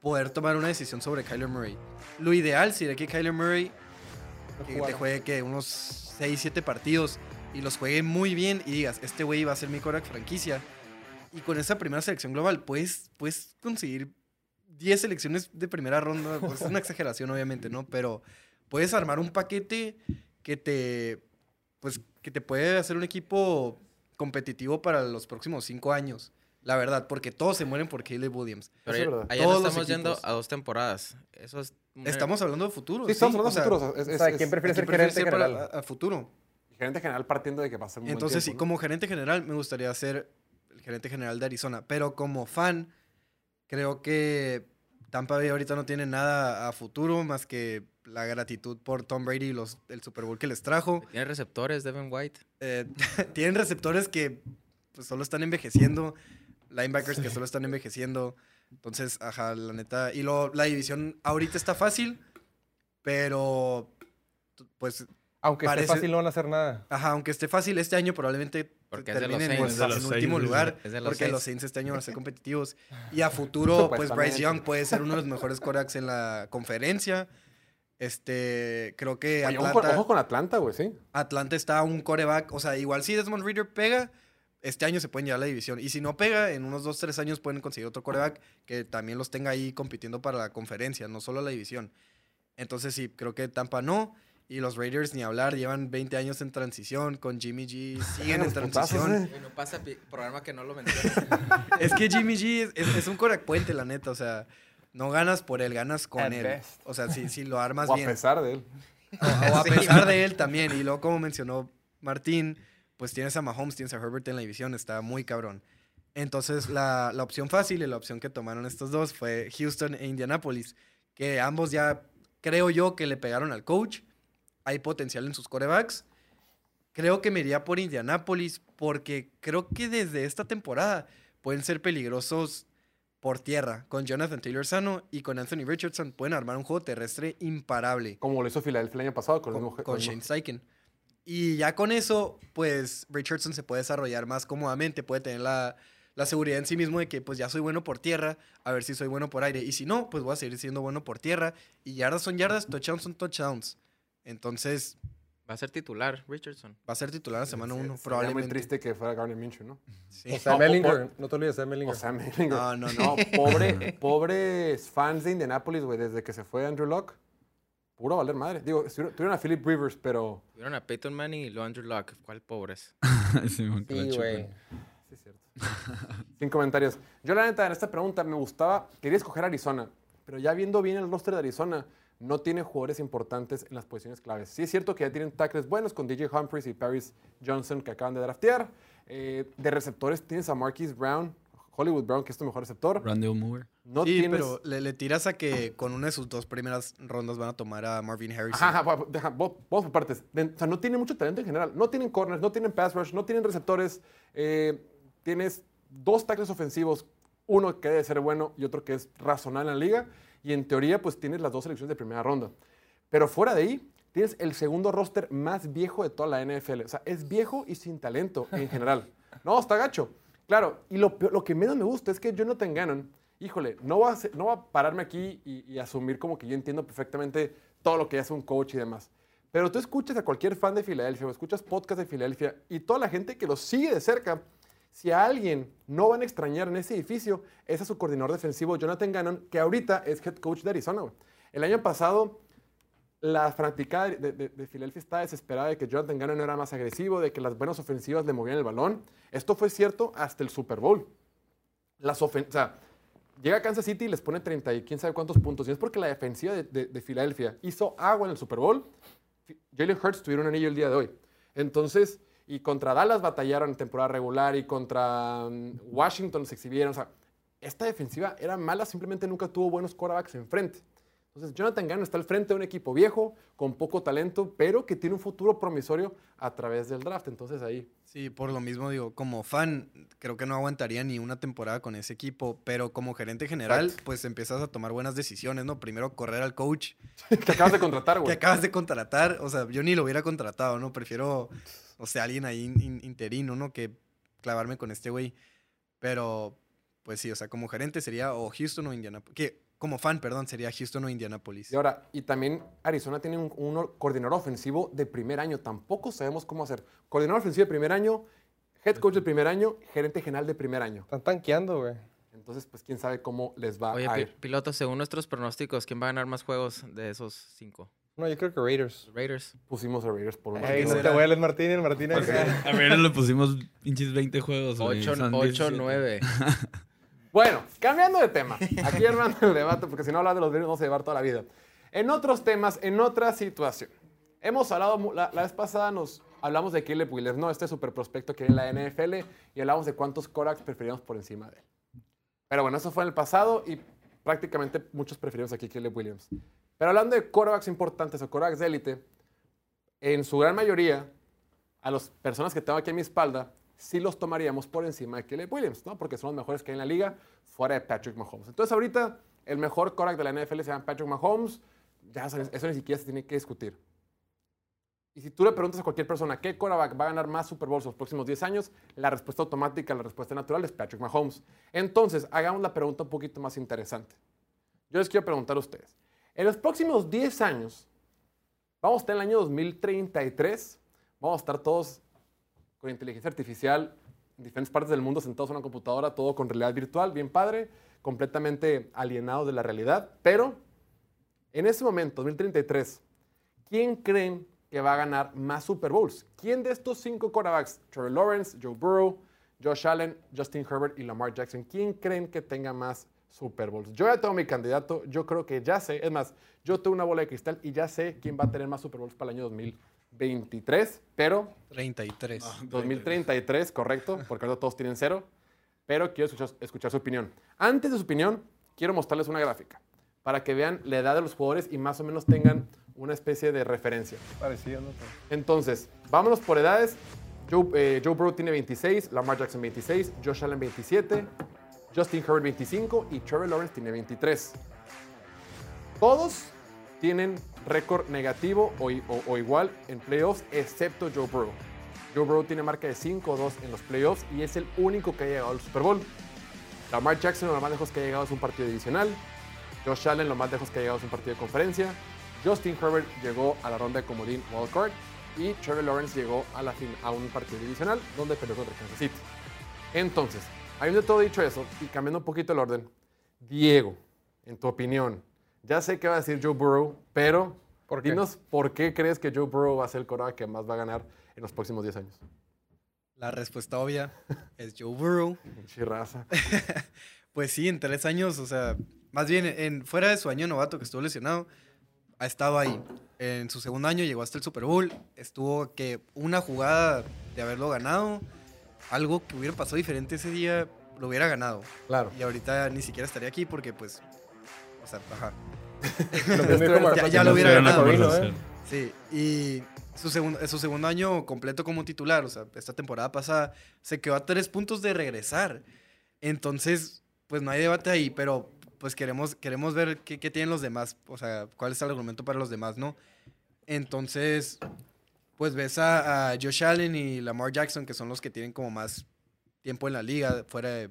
poder tomar una decisión sobre Kyler Murray. Lo ideal sería que Kyler Murray que te juegue que unos 6, 7 partidos y los juegue muy bien y digas, este güey va a ser mi quarterback franquicia. Y con esa primera selección global puedes, puedes conseguir 10 selecciones de primera ronda. Pues es una exageración, obviamente, ¿no? Pero puedes armar un paquete que te, pues, que te puede hacer un equipo competitivo para los próximos 5 años. La verdad, porque todos se mueren por Caleb Williams. Pero es allá Todos no estamos yendo a dos temporadas. Eso es... Estamos hablando de futuro. Sí, estamos hablando de futuro. ¿quién prefiere ¿a ser a- a futuro? Gerente general partiendo de que ser un buen Entonces, sí, como gerente general, me gustaría ser el gerente general de Arizona. Pero como fan, creo que Tampa Bay ahorita no tiene nada a futuro más que la gratitud por Tom Brady y los, el Super Bowl que les trajo. Tiene receptores, Devin White. Eh, tienen receptores que pues, solo están envejeciendo, linebackers que solo están envejeciendo. Entonces, ajá, la neta. Y lo, la división ahorita está fácil, pero pues Aunque Parece- esté fácil, no van a hacer nada. Ajá, aunque esté fácil este año, probablemente Porque es de los terminen en último lugar. Es de los porque Saints. los Saints este año van a ser competitivos. Y a futuro, pues Bryce. Young puede ser uno de los mejores corebacks en la conferencia. Este, creo que Oye, ojo, Atlanta, ojo con Atlanta, güey, sí. Atlanta está un coreback. O sea, igual si Desmond Reader pega, este año se pueden llevar a la división. Y si no pega, en unos 2, 3 años pueden conseguir otro coreback que también los tenga ahí compitiendo para la conferencia, no solo la división. Entonces sí, creo que Tampa no. Y los Raiders ni hablar, llevan 20 años en transición, con Jimmy G, siguen en putazos, transición. eh. Güey, no pasa programa que no lo menciona. Es que Jimmy G es, es- es un coreback puente, la neta. O sea, no ganas por él, ganas con At él. best. O sea, si, si lo armas O a bien. pesar de él. O, o a pesar de él también. Y luego, como mencionó Martín, pues tienes a Mahomes, tienes a Herbert en la división, está muy cabrón. Entonces, la, la opción fácil y la opción que tomaron estos dos fue Houston e Indianapolis, que ambos ya creo yo que le pegaron al coach. Hay potencial en sus corebacks. Creo que me iría por Indianapolis porque creo que desde esta temporada pueden ser peligrosos por tierra. Con Jonathan Taylor sano y con Anthony Richardson pueden armar un juego terrestre imparable Como lo hizo Filadelfia el año pasado con, con, con Shane Steichen. Y ya con eso, pues Richardson se puede desarrollar más cómodamente, puede tener la, la seguridad en sí mismo de que pues ya soy bueno por tierra, a ver si soy bueno por aire. Y si no, pues voy a seguir siendo bueno por tierra. Y yardas son yardas, touchdowns son touchdowns. Entonces, Va a ser titular, Richardson. va a ser titular la semana Sí, 1, sería muy probablemente. triste que fuera Garner Minshew, ¿no? Sí. O sea, No, Mellinger. No te olvides de Mellinger. O sea, Mellinger. No, no, No, no. pobre, pobres fans de Indianapolis, güey, desde que se fue Andrew Locke. Puro valer madre. Digo, tuvieron a Philip Rivers, pero... Tuvieron a Peyton Manning y lo Andrew Luck. ¿Cuál pobres? Sí, sí, güey. Sí, es cierto. Sin comentarios. Yo, la neta, en esta pregunta me gustaba, quería escoger Arizona, pero ya viendo bien el roster de Arizona, no tiene jugadores importantes en las posiciones claves. Sí es cierto que ya tienen tackles buenos con DJ Humphries y Paris Johnson que acaban de draftear. Eh, de receptores tienes a Marquise Brown, Hollywood Brown, que es tu mejor receptor. Randall Moore. No sí, tienes... pero le, le tiras a que con una de sus dos primeras rondas van a tomar a Marvin Harrison. Ajá, ajá, por partes. De- o sea, no tienen mucho talento en general. No tienen corners, no tienen pass rush, no tienen receptores. Eh, tienes dos tackles ofensivos, uno que debe ser bueno y otro que es razonable en la liga. Y en teoría, pues tienes las dos selecciones de primera ronda. Pero fuera de ahí, tienes el segundo roster más viejo de toda la NFL. O sea, es viejo y sin talento en general. No, está gacho. Claro, y lo, lo que menos me gusta es que Jonathan Gannon, híjole, no va a, ser- no va a pararme aquí y, y asumir como que yo entiendo perfectamente todo lo que hace un coach y demás. Pero tú escuchas a cualquier fan de Filadelfia o escuchas podcast de Filadelfia y toda la gente que los sigue de cerca, si a alguien no van a extrañar en ese edificio, es a su coordinador defensivo Jonathan Gannon, que ahorita es head coach de Arizona. El año pasado, la fanaticada de, de, de Filadelfia está desesperada de que Jonathan Gannon no era más agresivo, de que las buenas ofensivas le movían el balón. Esto fue cierto hasta el Super Bowl. Las o sea, llega a Kansas City y les pone 30 y quién sabe cuántos puntos. Y es porque la defensiva de, de- de Filadelfia hizo agua en el Super Bowl. Jalen Hurts tuvieron un anillo el día de hoy. Entonces, y contra Dallas batallaron en temporada regular y contra mm, Washington se exhibieron. O sea, esta defensiva era mala, simplemente nunca tuvo buenos quarterbacks enfrente. Entonces, Jonathan Gannon está al frente de un equipo viejo, con poco talento, pero que tiene un futuro promisorio a través del draft. Entonces, ahí. Sí, por lo mismo digo, como fan, creo que no aguantaría ni una temporada con ese equipo, pero como gerente general, Exacto. pues empiezas a tomar buenas decisiones, ¿no? Primero correr al coach que acabas de contratar, que güey. acabas de contratar, o sea, yo ni lo hubiera contratado, ¿no? Prefiero, o sea, alguien ahí in- in- interino, ¿no? Que clavarme con este güey. Pero, pues sí, o sea, como gerente sería o Houston o Indianapolis. Que, como fan, perdón, sería Houston o Indianapolis. Y ahora, y también Arizona tiene un, un coordinador ofensivo de primer año. Tampoco sabemos cómo hacer. Coordinador ofensivo de primer año, head coach de primer año, gerente general de primer año. Están tanqueando, güey. Entonces, pues quién sabe cómo les va Oye, a ir. piloto, según nuestros pronósticos, ¿quién va a ganar más juegos de esos cinco? No, yo creo que Raiders. Raiders. Pusimos a Raiders por una Ey, no te vueles, Martínez, Martínez. A ver, le pusimos pinches 20 juegos. güey, 8, son 8 17. 9. Bueno, cambiando de tema. Aquí armando el debate, porque si no hablar de los Raiders vamos a llevar toda la vida. En otros temas, en otra situación. Hemos hablado, la, la vez pasada nos hablamos de Caleb Williams, ¿no? Este super prospecto que hay en la NFL y hablamos de cuántos Koraks preferíamos por encima de él. Pero bueno, eso fue en el pasado y prácticamente muchos preferimos aquí Caleb Williams. Pero hablando de quarterbacks importantes o quarterbacks de élite, en su gran mayoría, a las personas que tengo aquí a mi espalda, sí los tomaríamos por encima de Caleb Williams, ¿no? Porque son los mejores que hay en la liga, fuera de Patrick Mahomes. Entonces, ahorita, el mejor quarterback de la NFL se llama Patrick Mahomes. Ya, eso, ni siquiera se tiene que discutir. Y si tú le preguntas a cualquier persona qué quarterback va a ganar más Super Bowls los próximos 10 años, la respuesta automática, la respuesta natural es Patrick Mahomes. Entonces, hagamos la pregunta un poquito más interesante. Yo les quiero preguntar a ustedes. En los próximos 10 años, vamos a estar en el año 2033, vamos a estar todos con inteligencia artificial en diferentes partes del mundo sentados en una computadora, todo con realidad virtual, bien padre, completamente alienado de la realidad. Pero en ese momento, 2033, ¿quién creen que va a ganar más Super Bowls? ¿Quién de estos cinco quarterbacks, Trevor Lawrence, Joe Burrow, Josh Allen, Justin Herbert y Lamar Jackson, quién creen que tenga más Super Bowls? Yo ya tengo mi candidato, yo creo que ya sé, es más, yo tengo una bola de cristal y ya sé quién va a tener más Super Bowls para el año 2023, pero 33. 2033, correcto, porque ahora todos tienen cero, pero quiero escuchar, escuchar su opinión. Antes de su opinión, quiero mostrarles una gráfica para que vean la edad de los jugadores y más o menos tengan una especie de referencia. Parecido, ¿no? Entonces, vámonos por edades. Joe, eh, Joe Burrow tiene 26, Lamar Jackson 26, Josh Allen 27, Justin Herbert 25 y Trevor Lawrence tiene 23. Todos tienen récord negativo o, igual en playoffs, excepto Joe Burrow. Joe Burrow tiene marca de 5-2 en los playoffs y es el único que ha llegado al Super Bowl. Lamar Jackson lo más lejos que ha llegado es un partido divisional. Josh Allen lo más lejos que ha llegado es un partido de conferencia. Justin Herbert llegó a la ronda de comodín wildcard y Trevor Lawrence llegó a, la fin- a un partido divisional donde peleó contra Kansas City. Entonces, habiendo todo dicho eso y cambiando un poquito el orden, Diego, en tu opinión, ya sé que va a decir Joe Burrow, pero ¿Por qué? dinos por qué crees que Joe Burrow va a ser el coreback que más va a ganar en los próximos 10 años. La respuesta obvia es Joe Burrow. Chirraza. Pues sí, en tres años, o sea, más bien en, fuera de su año novato que estuvo lesionado, ha estado ahí. En su segundo año llegó hasta el Super Bowl, estuvo que una jugada de haberlo ganado, algo que hubiera pasado diferente ese día, lo hubiera ganado. Claro. Y ahorita ni siquiera estaría aquí porque pues, sea, ajá. Lo Ya- ya lo hubiera ganado. Sí, y su, segundo su segundo año completo como titular, o sea, esta temporada pasada, se quedó a tres puntos de regresar. Entonces, pues no hay debate ahí, pero pues queremos, queremos ver qué, qué tienen los demás, o sea, cuál es el argumento para los demás, ¿no? Entonces, pues ves a, a Josh Allen y Lamar Jackson, que son los que tienen como más tiempo en la liga, fuera de...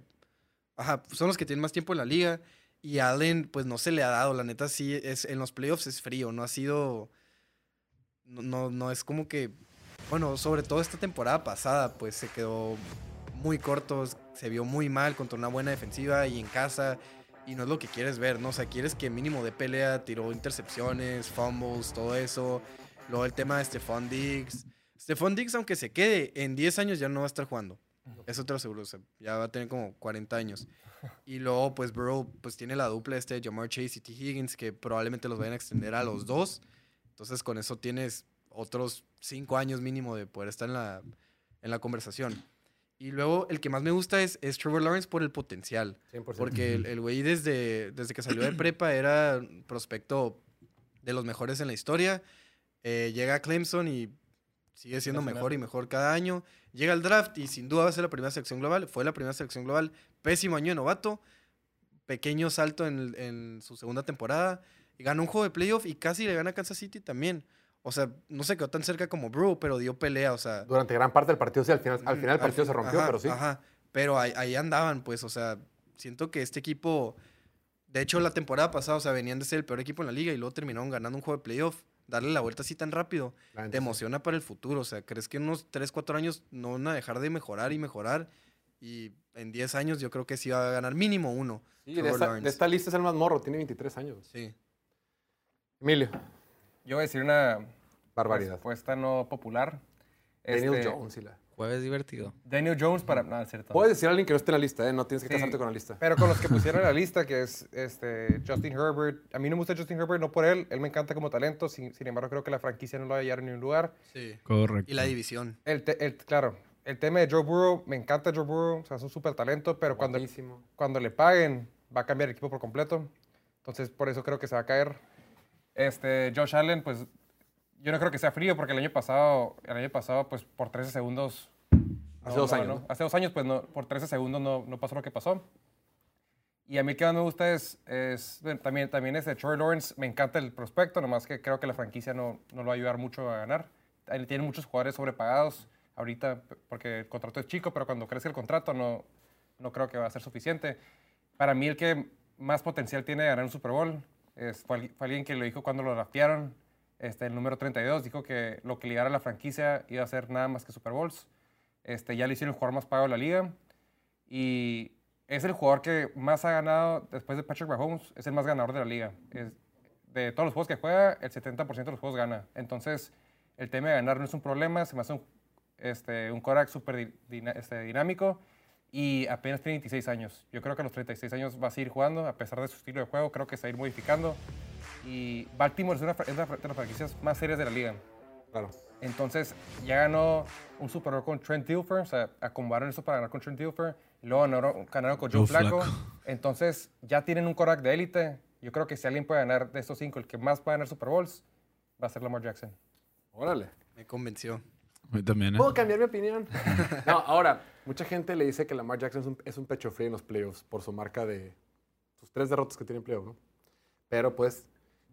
Ajá, son los que tienen más tiempo en la liga. Y Allen, pues no se le ha dado, la neta sí, es, en los playoffs es frío, no ha sido... No, no, no es como que... Bueno, sobre todo esta temporada pasada, pues se quedó muy corto, se vio muy mal contra una buena defensiva y en casa. Y no es lo que quieres ver, ¿no? O sea, quieres que mínimo de pelea, tiró intercepciones, fumbles, todo eso. Luego el tema de Stephon Diggs. Stephon Diggs, aunque se quede, en 10 años ya no va a estar jugando. Eso te lo aseguro, o sea, ya va a tener como 40 años. Y luego, pues, Burrow, pues tiene la dupla este de Jamar Chase y T. Higgins, que probablemente los vayan a extender a los dos. Entonces, con eso tienes otros 5 años mínimo de poder estar en la, en la conversación. Y luego, el que más me gusta es, es Trevor Lawrence por el potencial. 100%. Porque el güey desde, desde que salió de prepa era prospecto de los mejores en la historia. Eh, llega a Clemson y sigue siendo mejor y mejor cada año. Llega al draft y sin duda va a ser la primera selección global. Fue la primera selección global. Pésimo año de novato. Pequeño salto en, en su segunda temporada. Y ganó un juego de playoff y casi le gana a Kansas City también. O sea, no se quedó tan cerca como Brew, pero dio pelea. O sea, Durante gran parte del partido, sí, al final, al Mm, final el partido se rompió, ajá, pero sí. Ajá, pero ahí, ahí andaban, pues, o sea, siento que este equipo, de hecho, la temporada pasada, o sea, venían de ser el peor equipo en la liga y luego terminaron ganando un juego de playoff. Darle la vuelta así tan rápido, te emociona para el futuro. O sea, ¿crees que en unos 3, 4 años no van a dejar de mejorar y mejorar? Y en 10 años yo creo que sí va a ganar mínimo uno. Sí, de esta, de esta lista es el más morro, tiene 23 años. Sí. Emilio, Yo voy a decir una barbaridad. respuesta no popular. Daniel Este, Jones y la... Jueves divertido. Daniel Jones para... No, es cierto. Puedes decir a alguien que no esté en la lista, ¿eh? No tienes que Sí. casarte con la lista. Pero con los que pusieron en la lista, que es este, Justin Herbert. A mí no me gusta Justin Herbert, no por él. Él me encanta como talento. Sin, sin embargo, creo que la franquicia no lo va a hallar en ningún lugar. Sí. Correcto. Y la división. El, te- el- claro, el tema de Joe Burrow, me encanta Joe Burrow. O sea, es un súper talento, pero cuando, cuando le paguen, va a cambiar el equipo por completo. Entonces, por eso creo que se va a caer. Este, Josh Allen, pues, yo no creo que sea frío, porque el año pasado, el año pasado, pues, por 13 segundos... Hace dos años, ganó. ¿no? Hace dos años, pues, no, por 13 segundos no, no pasó lo que pasó. Y a mí que más me gusta es, es también, también es de Trevor Lawrence. Me encanta el prospecto, nomás que creo que la franquicia no, no lo va a ayudar mucho a ganar. ahí tienen muchos jugadores sobrepagados ahorita porque el contrato es chico, pero cuando crece el contrato no, no creo que va a ser suficiente. Para mí el que más potencial tiene de ganar un Super Bowl es, fue, fue alguien que lo dijo cuando lo draftearon, este, el número 32, dijo que lo que ligara a la franquicia iba a ser nada más que Super Bowls. Este, ya le hicieron el jugador más pagado de la liga y es el jugador que más ha ganado después de Patrick Mahomes, es el más ganador de la liga. Es- de todos los juegos que juega, el 70% de los juegos gana. Entonces, el tema de ganar no es un problema, se me hace un, este, un quarterback súper este, dinámico y apenas tiene 26 años. Yo creo que a los 36 años va a seguir jugando, a pesar de su estilo de juego, creo que se va a ir modificando. Y Baltimore es una, es fra- de las franquicias más serias de la liga. Claro. Entonces, ya ganó un Super Bowl con Trent Dilfer, o sea, acomodaron eso para ganar con Trent Dilfer, y luego ganaron, ganaron con Joe Joe Flacco. Flacco. Entonces, ya tienen un quarterback de élite. Yo creo que si alguien puede ganar de estos cinco, el que más va a ganar Super Bowls, va a ser Lamar Jackson. Órale. Me convenció. Mí también, ¿eh? ¿Puedo cambiar mi opinión? No, ahora, mucha gente le dice que Lamar Jackson es un, es un pecho frío en los playoffs por su marca de sus tres derrotas que tiene en playoffs, ¿no? Pero pues,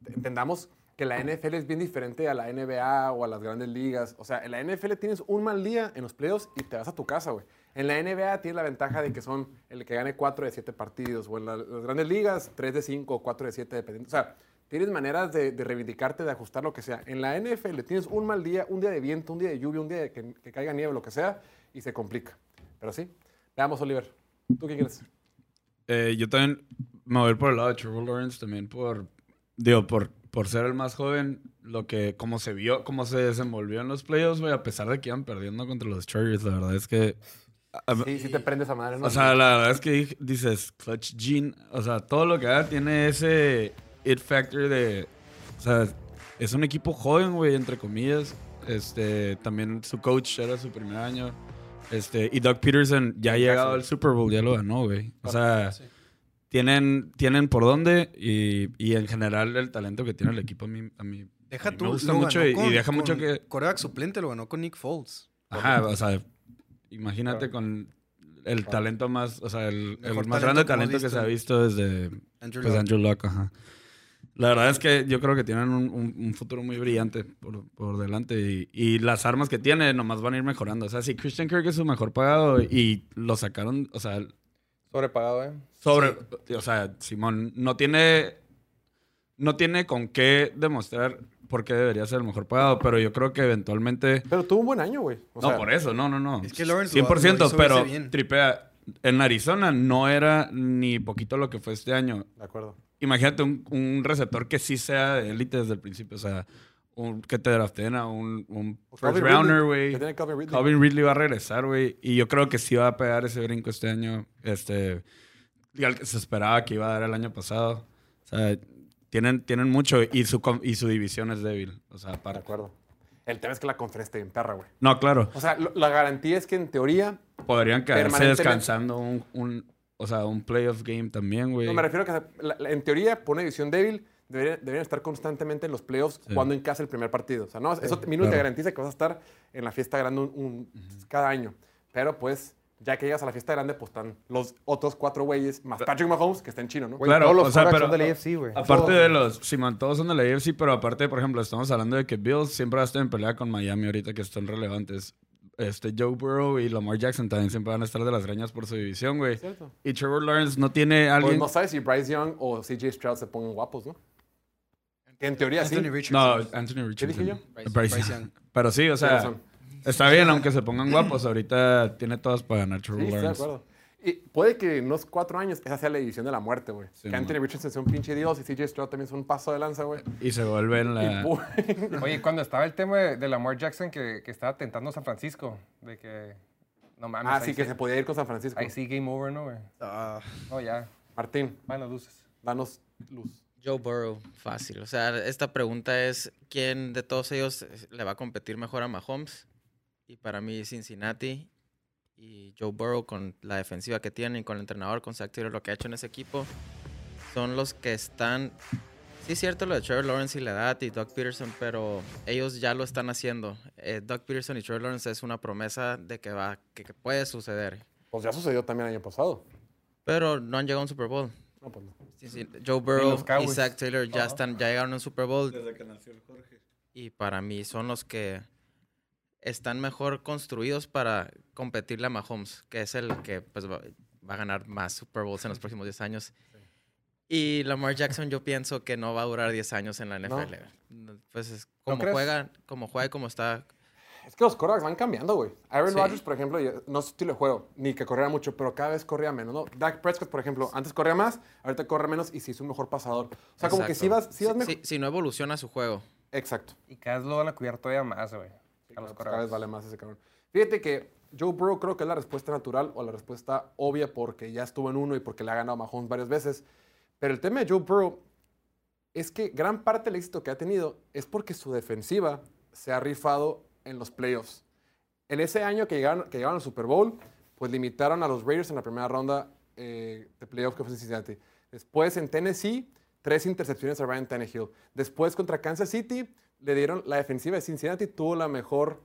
entendamos que la NFL es bien diferente a la NBA o a las grandes ligas. O sea, en la NFL tienes un mal día en los playoffs y te vas a tu casa, güey. En la NBA tienes la ventaja de que son el que gane 4 de 7 partidos, o en la- las grandes ligas 3 de 5 o 4 de 7, dependiendo. O sea, tienes maneras de, reivindicarte, de ajustar lo que sea. En la NFL tienes un mal día, un día de viento, un día de lluvia, un día de que, caiga nieve, lo que sea, y se complica. Pero sí, veamos, Oliver. ¿Tú qué quieres? Eh, yo también me voy a ir por el lado de Trevor Lawrence también por, digo, por, por ser el más joven, lo que, como se vio, cómo se desenvolvió en los playoffs, güey, a pesar de que iban perdiendo contra los Chargers, la verdad es que... Sí, sí te prendes a madre, ¿no? O sea, la verdad es que dices, Clutch Gene, o sea, todo lo que haga tiene ese it factor de, o sea, es un equipo joven, güey, entre comillas. Este, también su coach era su primer año. Este, y Doug Peterson ya ha llegado al Super Bowl, ya lo ganó, güey. O sea, tienen, tienen por dónde y, y en general el talento que tiene el equipo a mí, a mí, Deja a mí tú. me gusta mucho y, con- deja mucho que... Quarterback suplente lo ganó con Nick Foles. Ajá, o sea, imagínate Claro. con el talento más, o sea, el, el Mejor más talento grande talento que se ha visto. visto desde Andrew pues, Luck. Andrew Luck. Ajá. La verdad es que yo creo que tienen un, un- un futuro muy brillante por, por delante y, y las armas que tiene nomás van a ir mejorando. O sea, si Christian Kirk es su mejor pagado y lo sacaron, o sea, Sobrepagado, ¿eh? sobre, o sea, Simón no tiene, no tiene con qué demostrar por qué debería ser el mejor pagado, pero yo creo que eventualmente Pero tuvo un buen año, güey. O no, sea, por eso, no, no, no. Es que Lawrence lo- 100%, lo hizo pero bien. tripea. En Arizona no era ni poquito lo que fue este año. De acuerdo. Imagínate un, un receptor que sí sea de élite desde el principio. O sea, un, que te draften a un, un first Calvin rounder, güey. Calvin Ridley. Calvin Ridley va a regresar, güey. Y yo creo que sí va a pegar ese brinco este año. Este, al que se esperaba que iba a dar el año pasado. O sea, tienen, tienen mucho y su, y su división es débil. O sea, De aparte. acuerdo. El tema es que la conferencia está bien perra, güey. No, claro. O sea, lo- la garantía es que en teoría Podrían quedarse descansando un, un- o sea, un playoff game también, güey. No, me refiero a que la- la- en teoría, por una división débil, deberían, deberían estar constantemente en los playoffs Sí. cuando en casa el primer partido. O sea, no, eso mínimo te claro. garantiza que vas a estar en la fiesta grande un, un- cada año. Pero pues, ya que llegas a la fiesta grande, pues están los otros cuatro güeyes, más Patrick Mahomes, que está en chino, ¿no? Claro, todos los o sea, pero- son del AFC, güey. Aparte Todos. de los, Simón, todos son de la AFC, pero aparte, por ejemplo, estamos hablando de que Bills siempre va a estar en pelea con Miami ahorita que están relevantes. Este, Joe Burrow y Lamar Jackson también siempre van a estar de las greñas por su división, güey. Y Trevor Lawrence no tiene Pues alguien... no sabes si Bryce Young o CJ Stroud se pongan guapos, ¿no? Que en teoría sí. Anthony no, Richardson. Anthony Richardson. dije yo? Bryce- Bryce Bryce Young. Young. Pero sí, o sea, está bien, aunque se pongan guapos. Ahorita tiene todas para ganar Sí, Trevor estoy de acuerdo. Y puede que en unos cuatro años esa sea la edición de la muerte, güey. Sí, que Anthony man. Richardson sea un pinche dios y CJ Stroud también sea un paso de lanza, güey. Y se vuelve en Y la... Oye, cuando estaba el tema de, de Lamar Jackson que, que estaba tentando a San Francisco, de que no mames, ah, ahí sí, que sí- se podía ir con San Francisco. ahí sí game over, ¿no, güey? Ah, No, ya, Martín, van las luces. danos luz. Joe Burrow, fácil. O sea, esta pregunta es, ¿quién de todos ellos le va a competir mejor a Mahomes? Y para mí Cincinnati y Joe Burrow con la defensiva que tienen y con el entrenador, con Zach Taylor, lo que ha hecho en ese equipo, son los que están... Sí es cierto lo de Trevor Lawrence y la edad y Doug Peterson, pero ellos ya lo están haciendo. Eh, Doug Peterson y Trevor Lawrence es una promesa de que va, que, que puede suceder. Pues ya sucedió también el año pasado. Pero no han llegado a un Super Bowl. No, pues no. Sí, sí, Joe Burrow y. Zach Taylor ya están, ya llegaron a un Super Bowl Desde que nació el Jorge. y para mí son los que están mejor construidos para competirle a Mahomes, que es el que pues, va, va a ganar más Super Bowls en los próximos 10 años. Y Lamar Jackson yo pienso que no va a durar 10 años en la NFL. No, Pues es como juega, como juega y como está. Es que los quarterbacks van cambiando, güey. Aaron Sí. Rodgers, por ejemplo, no es su estilo de juego, ni que corriera mucho, pero cada vez corría menos, ¿no? Dak Prescott, por ejemplo, antes corría más, ahorita corre menos y sí es un mejor pasador. O sea, como que sí vas, Si- mejor. si- si no evoluciona su juego. Exacto. Y cada vez lo van a cuidar todavía más, güey. Sí, a los cada vez vale más ese cabrón. Fíjate que Joe Burrow creo que es la respuesta natural o la respuesta obvia porque ya estuvo en uno y porque le ha ganado a Mahomes varias veces. Pero el tema de Joe Burrow es que gran parte del éxito que ha tenido es porque su defensiva se ha rifado en los playoffs. En ese año que llegaron, que llegaron al Super Bowl, pues limitaron a los Raiders en la primera ronda eh, de playoff que fue en Cincinnati. Después en Tennessee, tres intercepciones a Ryan Tannehill. Después contra Kansas City, le dieron la defensiva de Cincinnati, tuvo la mejor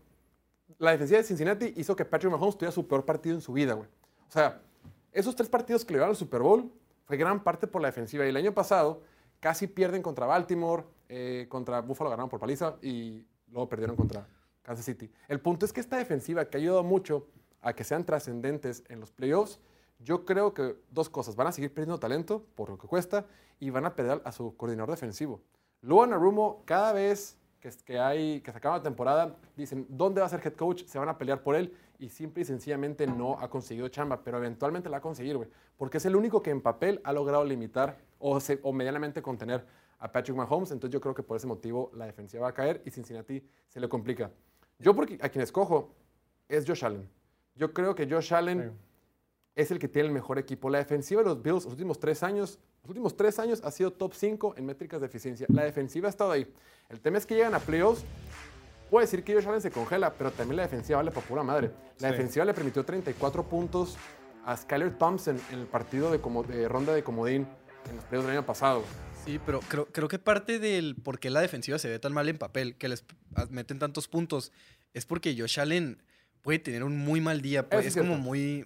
la defensiva de Cincinnati hizo que Patrick Mahomes tuviera su peor partido en su vida, güey. O sea, esos tres partidos que le llevaron al Super Bowl fue gran parte por la defensiva. Y el año pasado casi pierden contra Baltimore, eh, contra Buffalo ganaron por paliza y luego perdieron contra Kansas City. El punto es que esta defensiva que ha ayudado mucho a que sean trascendentes en los playoffs, yo creo que dos cosas. Van a seguir perdiendo talento por lo que cuesta y van a perder a su coordinador defensivo. Luan Arumo, cada vez que, hay, que se acaba la temporada, dicen, ¿dónde va a ser head coach? Se van a pelear por él y simple y sencillamente no ha conseguido chamba, pero eventualmente la va a conseguir, güey. Porque es el único que en papel ha logrado limitar o, o medianamente contener a Patrick Mahomes. Entonces yo creo que por ese motivo la defensiva va a caer y Cincinnati se le complica. Yo porque a quien escojo es Josh Allen. Yo creo que Josh Allen Sí. es el que tiene el mejor equipo. La defensiva de los Bills los últimos tres años, los últimos tres años ha sido top 5 en métricas de eficiencia. La defensiva ha estado ahí. El tema es que llegan a playoffs. Puede decir que Josh Allen se congela, pero también la defensiva vale por pura madre. La Sí. defensiva le permitió 34 puntos a Skyler Thompson en el partido de, como- de ronda de comodín en los playoffs del año pasado. Sí, pero creo, creo que parte del por qué la defensiva se ve tan mal en papel, que les meten tantos puntos, es porque Josh Allen puede tener un muy mal día. pues, es es como muy.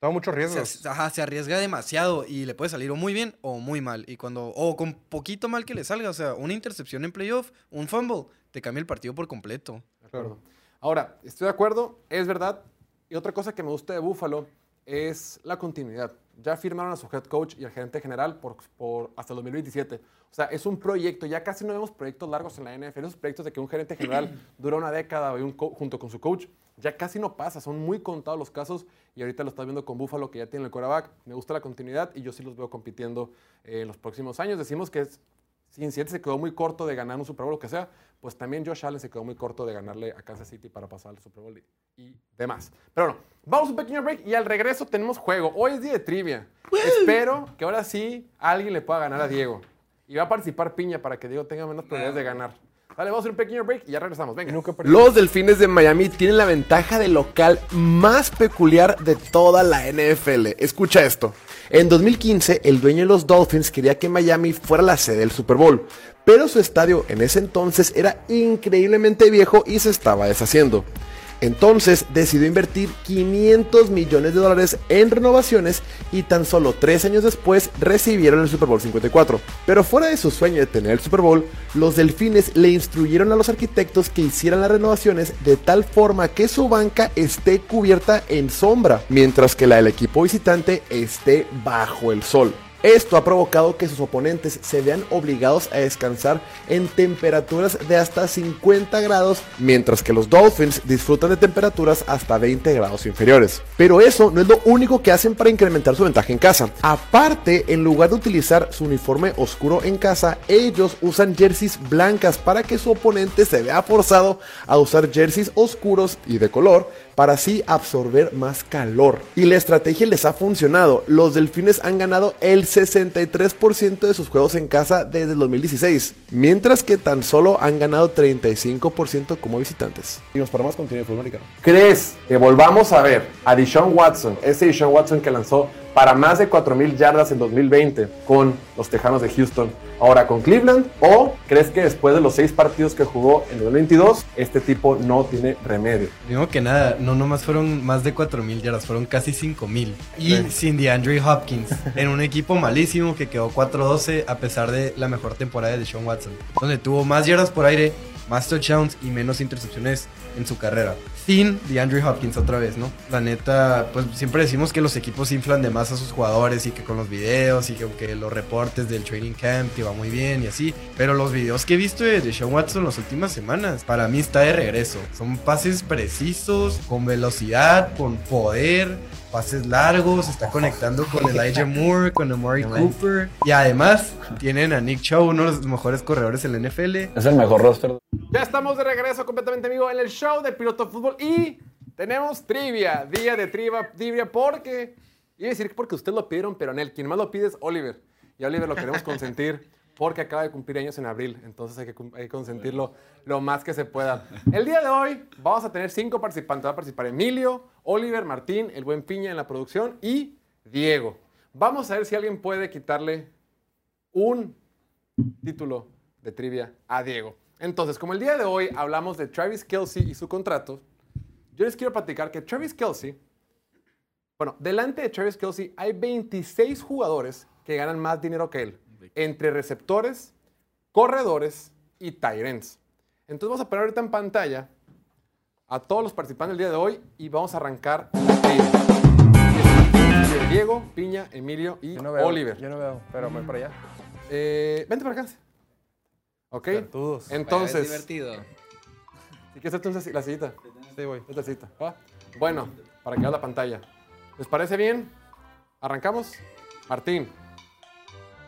Toma muchos Se, riesgos. ajá, se arriesga demasiado y le puede salir o muy bien o muy mal. Y cuando. O con poquito mal que le salga. O sea, una intercepción en playoff, un fumble, te cambia el partido por completo. De acuerdo. Ahora, estoy de acuerdo, es verdad. Y otra cosa que me gusta de Buffalo es la continuidad. Ya firmaron a su head coach y al gerente general por, por hasta el 2027. O sea, es un proyecto. Ya casi no vemos proyectos largos en la NFL. Esos proyectos de que un gerente general dura una década un junto con su coach, ya casi no pasa. Son muy contados los casos. Y ahorita lo estás viendo con Buffalo, que ya tiene el quarterback. Me gusta la continuidad y yo sí los veo compitiendo eh, en los próximos años. Decimos que es, Cincinnati se quedó muy corto de ganar un Super Bowl, lo que sea, pues también Josh Allen se quedó muy corto de ganarle a Kansas City para pasar al Super Bowl y, y demás. Pero bueno, vamos a un pequeño break y al regreso tenemos juego. Hoy es día de trivia. Espero que ahora sí alguien le pueda ganar a Diego. Y va a participar Piña para que Diego tenga menos probabilidades de ganar. Dale, vamos a hacer un pequeño break y ya regresamos. Venga. Los Delfines de Miami tienen la ventaja de local más peculiar de toda la NFL. Escucha esto. En 2015, el dueño de los Dolphins quería que Miami fuera la sede del Super Bowl, pero su estadio en ese entonces era increíblemente viejo y se estaba deshaciendo. Entonces decidió invertir 500 millones de dólares en renovaciones y tan solo tres años después recibieron el Super Bowl 54. Pero fuera de su sueño de tener el Super Bowl, los delfines le instruyeron a los arquitectos que hicieran las renovaciones de tal forma que su banca esté cubierta en sombra, mientras que la del equipo visitante esté bajo el sol. Esto ha provocado que sus oponentes se vean obligados a descansar en temperaturas de hasta 50 grados, mientras que los Dolphins disfrutan de temperaturas hasta 20 grados inferiores. Pero eso no es lo único que hacen para incrementar su ventaja en casa. Aparte, en lugar de utilizar su uniforme oscuro en casa, ellos usan jerseys blancas para que su oponente se vea forzado a usar jerseys oscuros y de color para así absorber más calor. Y la estrategia les ha funcionado. Los delfines han ganado el 63% de sus juegos en casa desde el 2016, mientras que tan solo han ganado 35% como visitantes. Y nos para más contenido de fútbol americano. ¿Crees que volvamos a ver a Deshaun Watson, ese Deshaun Watson que lanzó para más de 4.000 yardas en 2020 con los Tejanos de Houston, ahora con Cleveland? ¿O crees que después de los seis partidos que jugó en 2022, este tipo no tiene remedio? Primero que nada, no nomás fueron más de 4.000 yardas, fueron casi 5.000. Y sin DeAndre Hopkins, en un equipo malísimo que quedó 4-12 a pesar de la mejor temporada de Deshaun Watson, donde tuvo más yardas por aire más touchdowns y menos intercepciones en su carrera. Sin DeAndre Hopkins otra vez, ¿no? La neta, pues siempre decimos que los equipos inflan de más a sus jugadores y que con los videos y que, que los reportes del training camp que va muy bien y así. Pero los videos que he visto de Deshaun Watson las últimas semanas, para mí está de regreso. Son pases precisos, con velocidad, con poder pases largos, está conectando con Elijah Moore, con Amari Cooper. Y además tienen a Nick Chubb, uno de los mejores corredores en la NFL. Es el mejor roster. Ya estamos de regreso completamente amigo en el show de Piloto Fútbol y tenemos trivia, día de trivia, trivia porque, iba a decir porque ustedes lo pidieron, pero en el quien más lo pide es Oliver. Y Oliver lo queremos consentir porque acaba de cumplir años en abril, entonces hay que, hay que consentirlo lo más que se pueda. El día de hoy vamos a tener cinco participantes. Va a participar Emilio, Oliver, Martín, el buen Piña en la producción y Diego. Vamos a ver si alguien puede quitarle un título de trivia a Diego. Entonces, como el día de hoy hablamos de Travis Kelsey y su contrato, yo les quiero platicar que Travis Kelsey, bueno, delante de Travis Kelsey hay 26 jugadores que ganan más dinero que él, entre receptores, corredores y tight ends. Entonces vamos a poner ahorita en pantalla a todos los participantes del día de hoy y vamos a arrancar la. Diego, Piña, Emilio y Yo no veo. Oliver. Yo no veo, pero voy para allá. Eh, vente para acá. ¿Ok? Todos. Entonces, Es divertido. si quieres si- la sillita. Sí, voy. Esta sillita. ¿va? Bueno, para que veas la pantalla. ¿Les parece bien? ¿Arrancamos? Martín.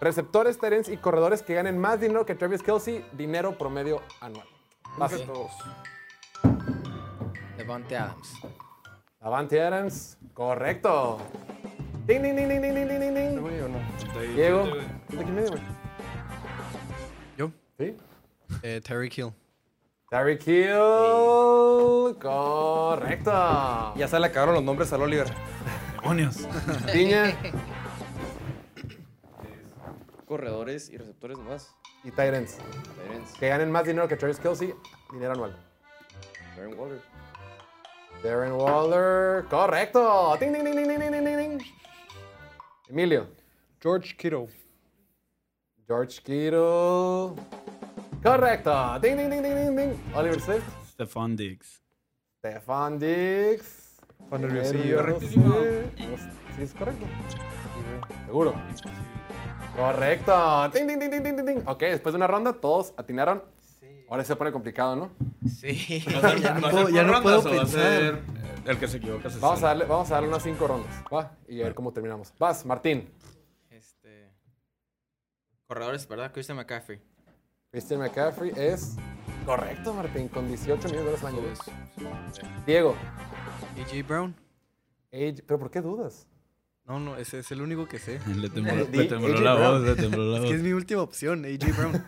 Receptores, terens y corredores que ganen más dinero que Travis Kelsey, dinero promedio anual. Vas. Ok. Devontae Adams. Avante Adams. Correcto. Ding, ding, ding, ding, ding, ding, ding, ding. ¿Voy o no? Diego. ¿De aquí en medio, güey? Yo, ¿Sí? eh, Terry Hill. Tyreek Hill. Correcto. Ya se le acabaron los nombres al Oliver. Demonios. Piña Corredores y receptores nomás. y Tyrants. Tyrants. Que ganen más dinero que Travis Kelsey, dinero anual. Darren Waller. Darren Waller. Correcto. Ding, ding, ding, ding, ding, ding, ding, ding. Emilio. George Kittle. George Kittle. Correcto. Ding, ding, ding, ding, ding, ding. Oliver Swift. Stefan Diggs. Stefan Diggs. Con nerviosillo. Correctísimo. Sí, es correcto. Seguro. Correcto. Ding, ding, ding, ding, ding, ding, ding. Ok, después de una ronda, todos atinaron. Ahora se pone complicado, ¿no? Sí. Ya no puedo- ya no puedo pensar. El que se equivoca se Vamos a darle, vamos a darle unas cinco rondas. Va. Y a ver cómo terminamos. Vas, Martín. Este. Corredores, ¿verdad? Christian McCaffrey. Christian McCaffrey es correcto, Martín, con 18 millones de dólares al año. Diego. AJ Brown. ¿Pero por qué dudas? No, no, ese es el único que sé. Le tembló, le la Brown. voz, le tembló la Es que voz. es mi última opción, AJ Brown.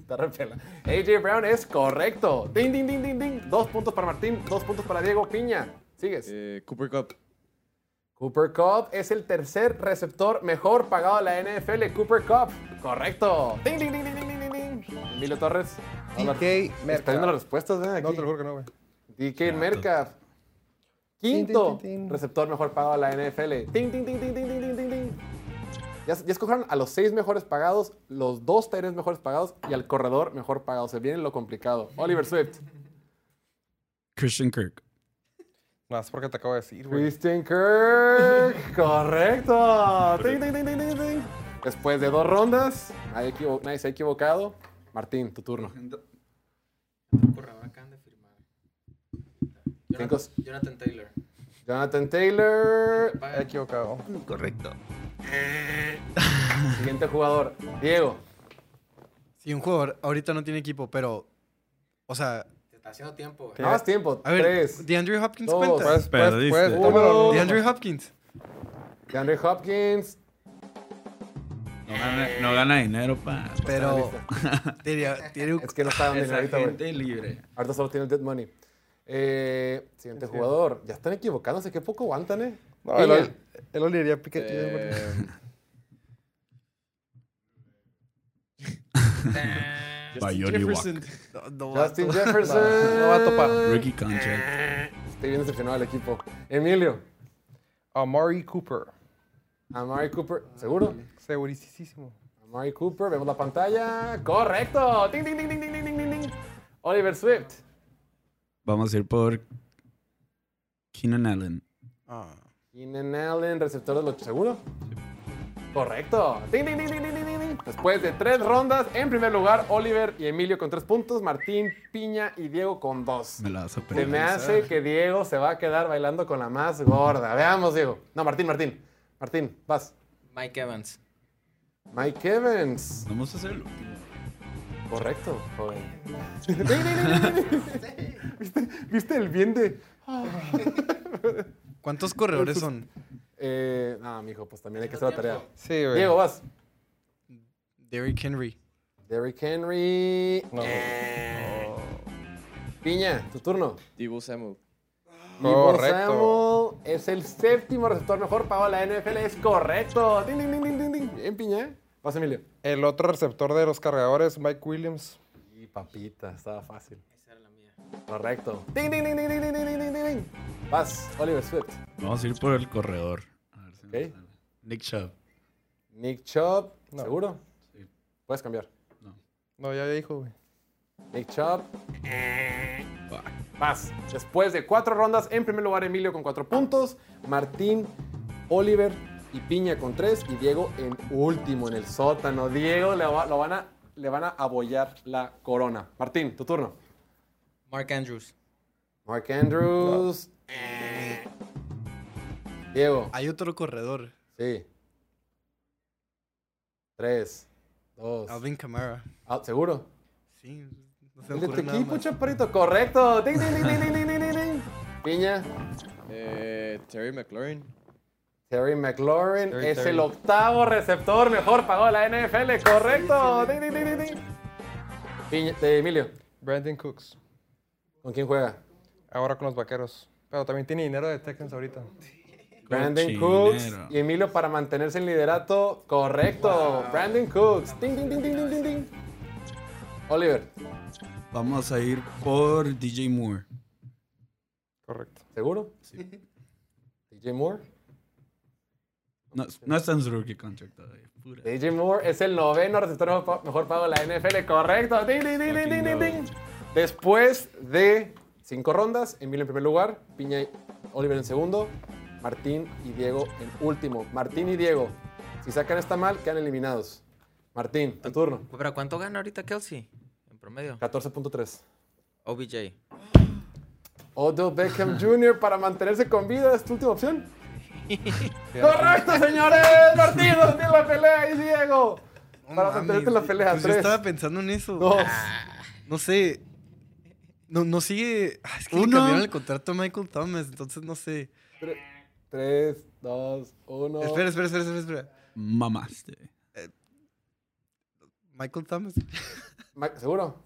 Está re pela. AJ Brown es correcto. Ding, ding, ding, ding, ding. Dos puntos para Martín, dos puntos para Diego Piña. Sigues. Eh, Cooper Cup. Cooper Cup es el tercer receptor mejor pagado de la NFL. Cooper Cup. Correcto. Ding, ding, ding. Emilio Torres. DK Merca. viendo las respuestas, ¿eh? No, te lo juro que no, güey. DK no, Quinto receptor mejor pagado de la NFL. Ting, ting, ting, ting, ting, ting, ting, ting. Ya, ya, escogieron a los seis mejores pagados, los dos Tyrants mejores pagados y al corredor mejor pagado. Se viene lo complicado. Oliver Swift. Christian Kirk. No, es porque te acabo de decir, güey. Christian Kirk. Correcto. Ding, ding, ding, Después de dos rondas, nadie, se ha equivocado. Martín, tu turno. Acaban de firmar. Jonathan, Jonathan Taylor. Jonathan Taylor. He equivocado. Correcto. Siguiente jugador. Diego. Sí, un jugador ahorita no tiene equipo, pero. O sea, Te está haciendo tiempo. güey. Más tiempo. a ver, Tres. DeAndre Hopkins dos, cuenta. Perdiste. puedes, Uno. tómalo. DeAndre Hopkins. DeAndre Hopkins. No gana, no gana dinero, pa. Pero. tiene, tiene un- Es que no está dando dinero ahorita, libre. Ahorita solo tiene el dead money. Eh, siguiente jugador. Ya están equivocándose. Qué poco aguantan, ¿eh? No, el, Piña. Oli- el Oli haría pique. Eh, Bayoni No, Justin Jefferson. no va a topar. Rookie contract. Estoy bien decepcionado del equipo. Emilio. Amari Cooper. Amari Cooper. ¿Seguro? Segurísimo. Amari Cooper. Vemos la pantalla. Correcto. Ding, ding, ding, ding, ding, ding, ding, ding. Oliver Swift. Vamos a ir por Keenan Allen. Ah. Keenan Allen, receptor de los seguro. Correcto. Ding, ding, ding, ding, ding, ding, ding. Después de tres rondas, en primer lugar, Oliver y Emilio con tres puntos, Martín, Piña y Diego con dos. Me la vas a Se me hace que Diego se va a quedar bailando con la más gorda. Veamos, Diego. No, Martín, Martín. Martín, vas. Mike Evans. Mike Evans. Vamos a hacer el último. Correcto, joven. ¿Viste, ¿Viste el bien de.? ¿Cuántos corredores son? Eh, no, mijo, pues también hay que hacer la tarea. Sí, güey. Diego, vas. Derrick Henry. Derrick Henry. No. Eh. Piña, tu turno. Divo Samuel. Divo Correcto. Samuel es el séptimo receptor mejor pagado de la NFL. Es correcto. Ding, ding, ding, ding, ding, ding. Bien, Piña. ¿eh? Vas, Emilio. El otro receptor de los cargadores, Mike Williams. Y papita, estaba fácil. Esa era la mía. Correcto. Ding, ding, ding, ding, ding, ding, ding, ding, ding. Vas, Oliver Swift. Vamos a ir por el corredor. A ver si me Ok. sale. Nick Chubb. Nick Chubb. No. ¿Seguro? Sí. Puedes cambiar. No. No, ya dijo, güey. Nick Chubb. Fuck. Vas. Después de cuatro rondas, en primer lugar Emilio con cuatro puntos, Martín, Oliver y Piña con tres y Diego en último en el sótano. Diego le, va- lo van a, le van a abollar la corona. Martín, tu turno. Mark Andrews. Mark Andrews. Eh. Diego. Hay otro corredor. Sí. Tres. Dos. Alvin Kamara. Ah, ¿Seguro? Sí, se de tu equipo, chaparrito. Correcto. Ding, ding, ding, ding, ding, ding, ding, ding. Piña. Eh, Terry McLaurin. Terry McLaurin Terry, es Terry. el octavo receptor mejor pagado de la NFL. Correcto. Ding, ding, ding, ding, ding. Piña- eh, Emilio, Brandon Cooks. ¿con quién juega? Ahora con los vaqueros. Pero también tiene dinero de Texans ahorita. Brandon Cochinero. Cooks y Emilio para mantenerse en liderato. Correcto. Brandon Cooks. Ding, ding, ding, ding, ding, ding, ding. Oliver, Vamos a ir por DJ Moore. Correcto. ¿seguro? Sí. DJ Moore. No, no está en su rookie contract todavía. Pura. DJ Moore es el noveno receptor mejor pa- mejor pago de la NFL. Correcto. Ding, ding, ding, ding, ding, ding, ding. Después de cinco rondas, Emilio en primer lugar, Piña y Oliver en segundo, Martín y Diego en último. Martín y Diego, si sacan esta mal, quedan eliminados. Martín, tu turno. ¿Pero cuánto gana ahorita Kelsey? Promedio. 14.3. OBJ. Odell Beckham Jr. para mantenerse con vida, ¿es tu última opción? ¡Correcto, señores! Martín, nos tiene la pelea y Diego. No Para mames, mantenerte en la pelea, pues yo tres. estaba pensando en eso. Dos. No sé. No, no sigue. Ah, Es que le Uno. cambiaron el contrato a Michael Thomas, entonces no sé. Tre- Tres, dos, uno. Espera, espera, espera, espera, espera. Mamaste. Michael Thomas. Ma- ¿Seguro?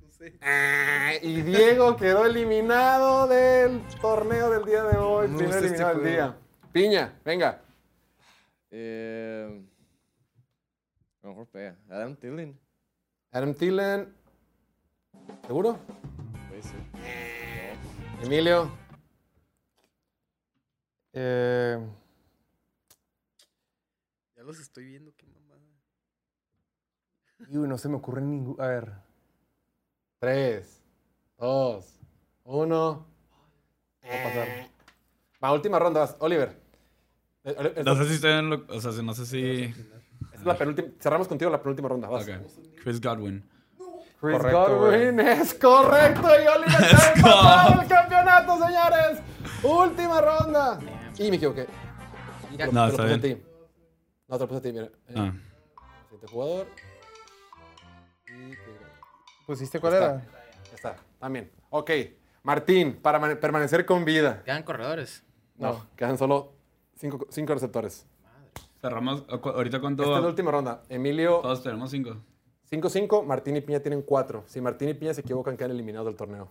No sé. Ah, Y Diego quedó eliminado del torneo del día de hoy. Me Primer gusta este eliminado del día. Piña, venga. Eh, a lo mejor pega. Adam Thielen. Adam Thielen. ¿Seguro? Puede ser. Emilio. Eh, Ya los estoy viendo, qué mamada. Y no se me ocurre ningún. A ver. Tres, dos, uno. Va a pasar. Va, última ronda, vas. Oliver. Eh, No sé si estoy en lo, O sea, si- no sé si. esta es la penúltima. Cerramos contigo la penúltima ronda. Vas. Ok. Chris Godwin. Chris Correcto, Godwin es correcto y Oliver está Let's go. empatado el campeonato, señores. Última ronda. Y me equivoqué. No, te lo está puse a bien. ti. No, te lo puse a ti, mira. Eh, Ah. Siguiente jugador. ¿Pusiste cuál Está. era? Ya está, también. Ok, Martín, para mane- permanecer con vida. Quedan corredores. No, quedan solo cinco, cinco receptores. Cerramos. ¿cu- ¿Ahorita cuánto? Esta es la última ronda. Emilio, Todos tenemos cinco. 5-5. Martín y Piña tienen 4. Si Martín y Piña se equivocan, quedan eliminados del torneo.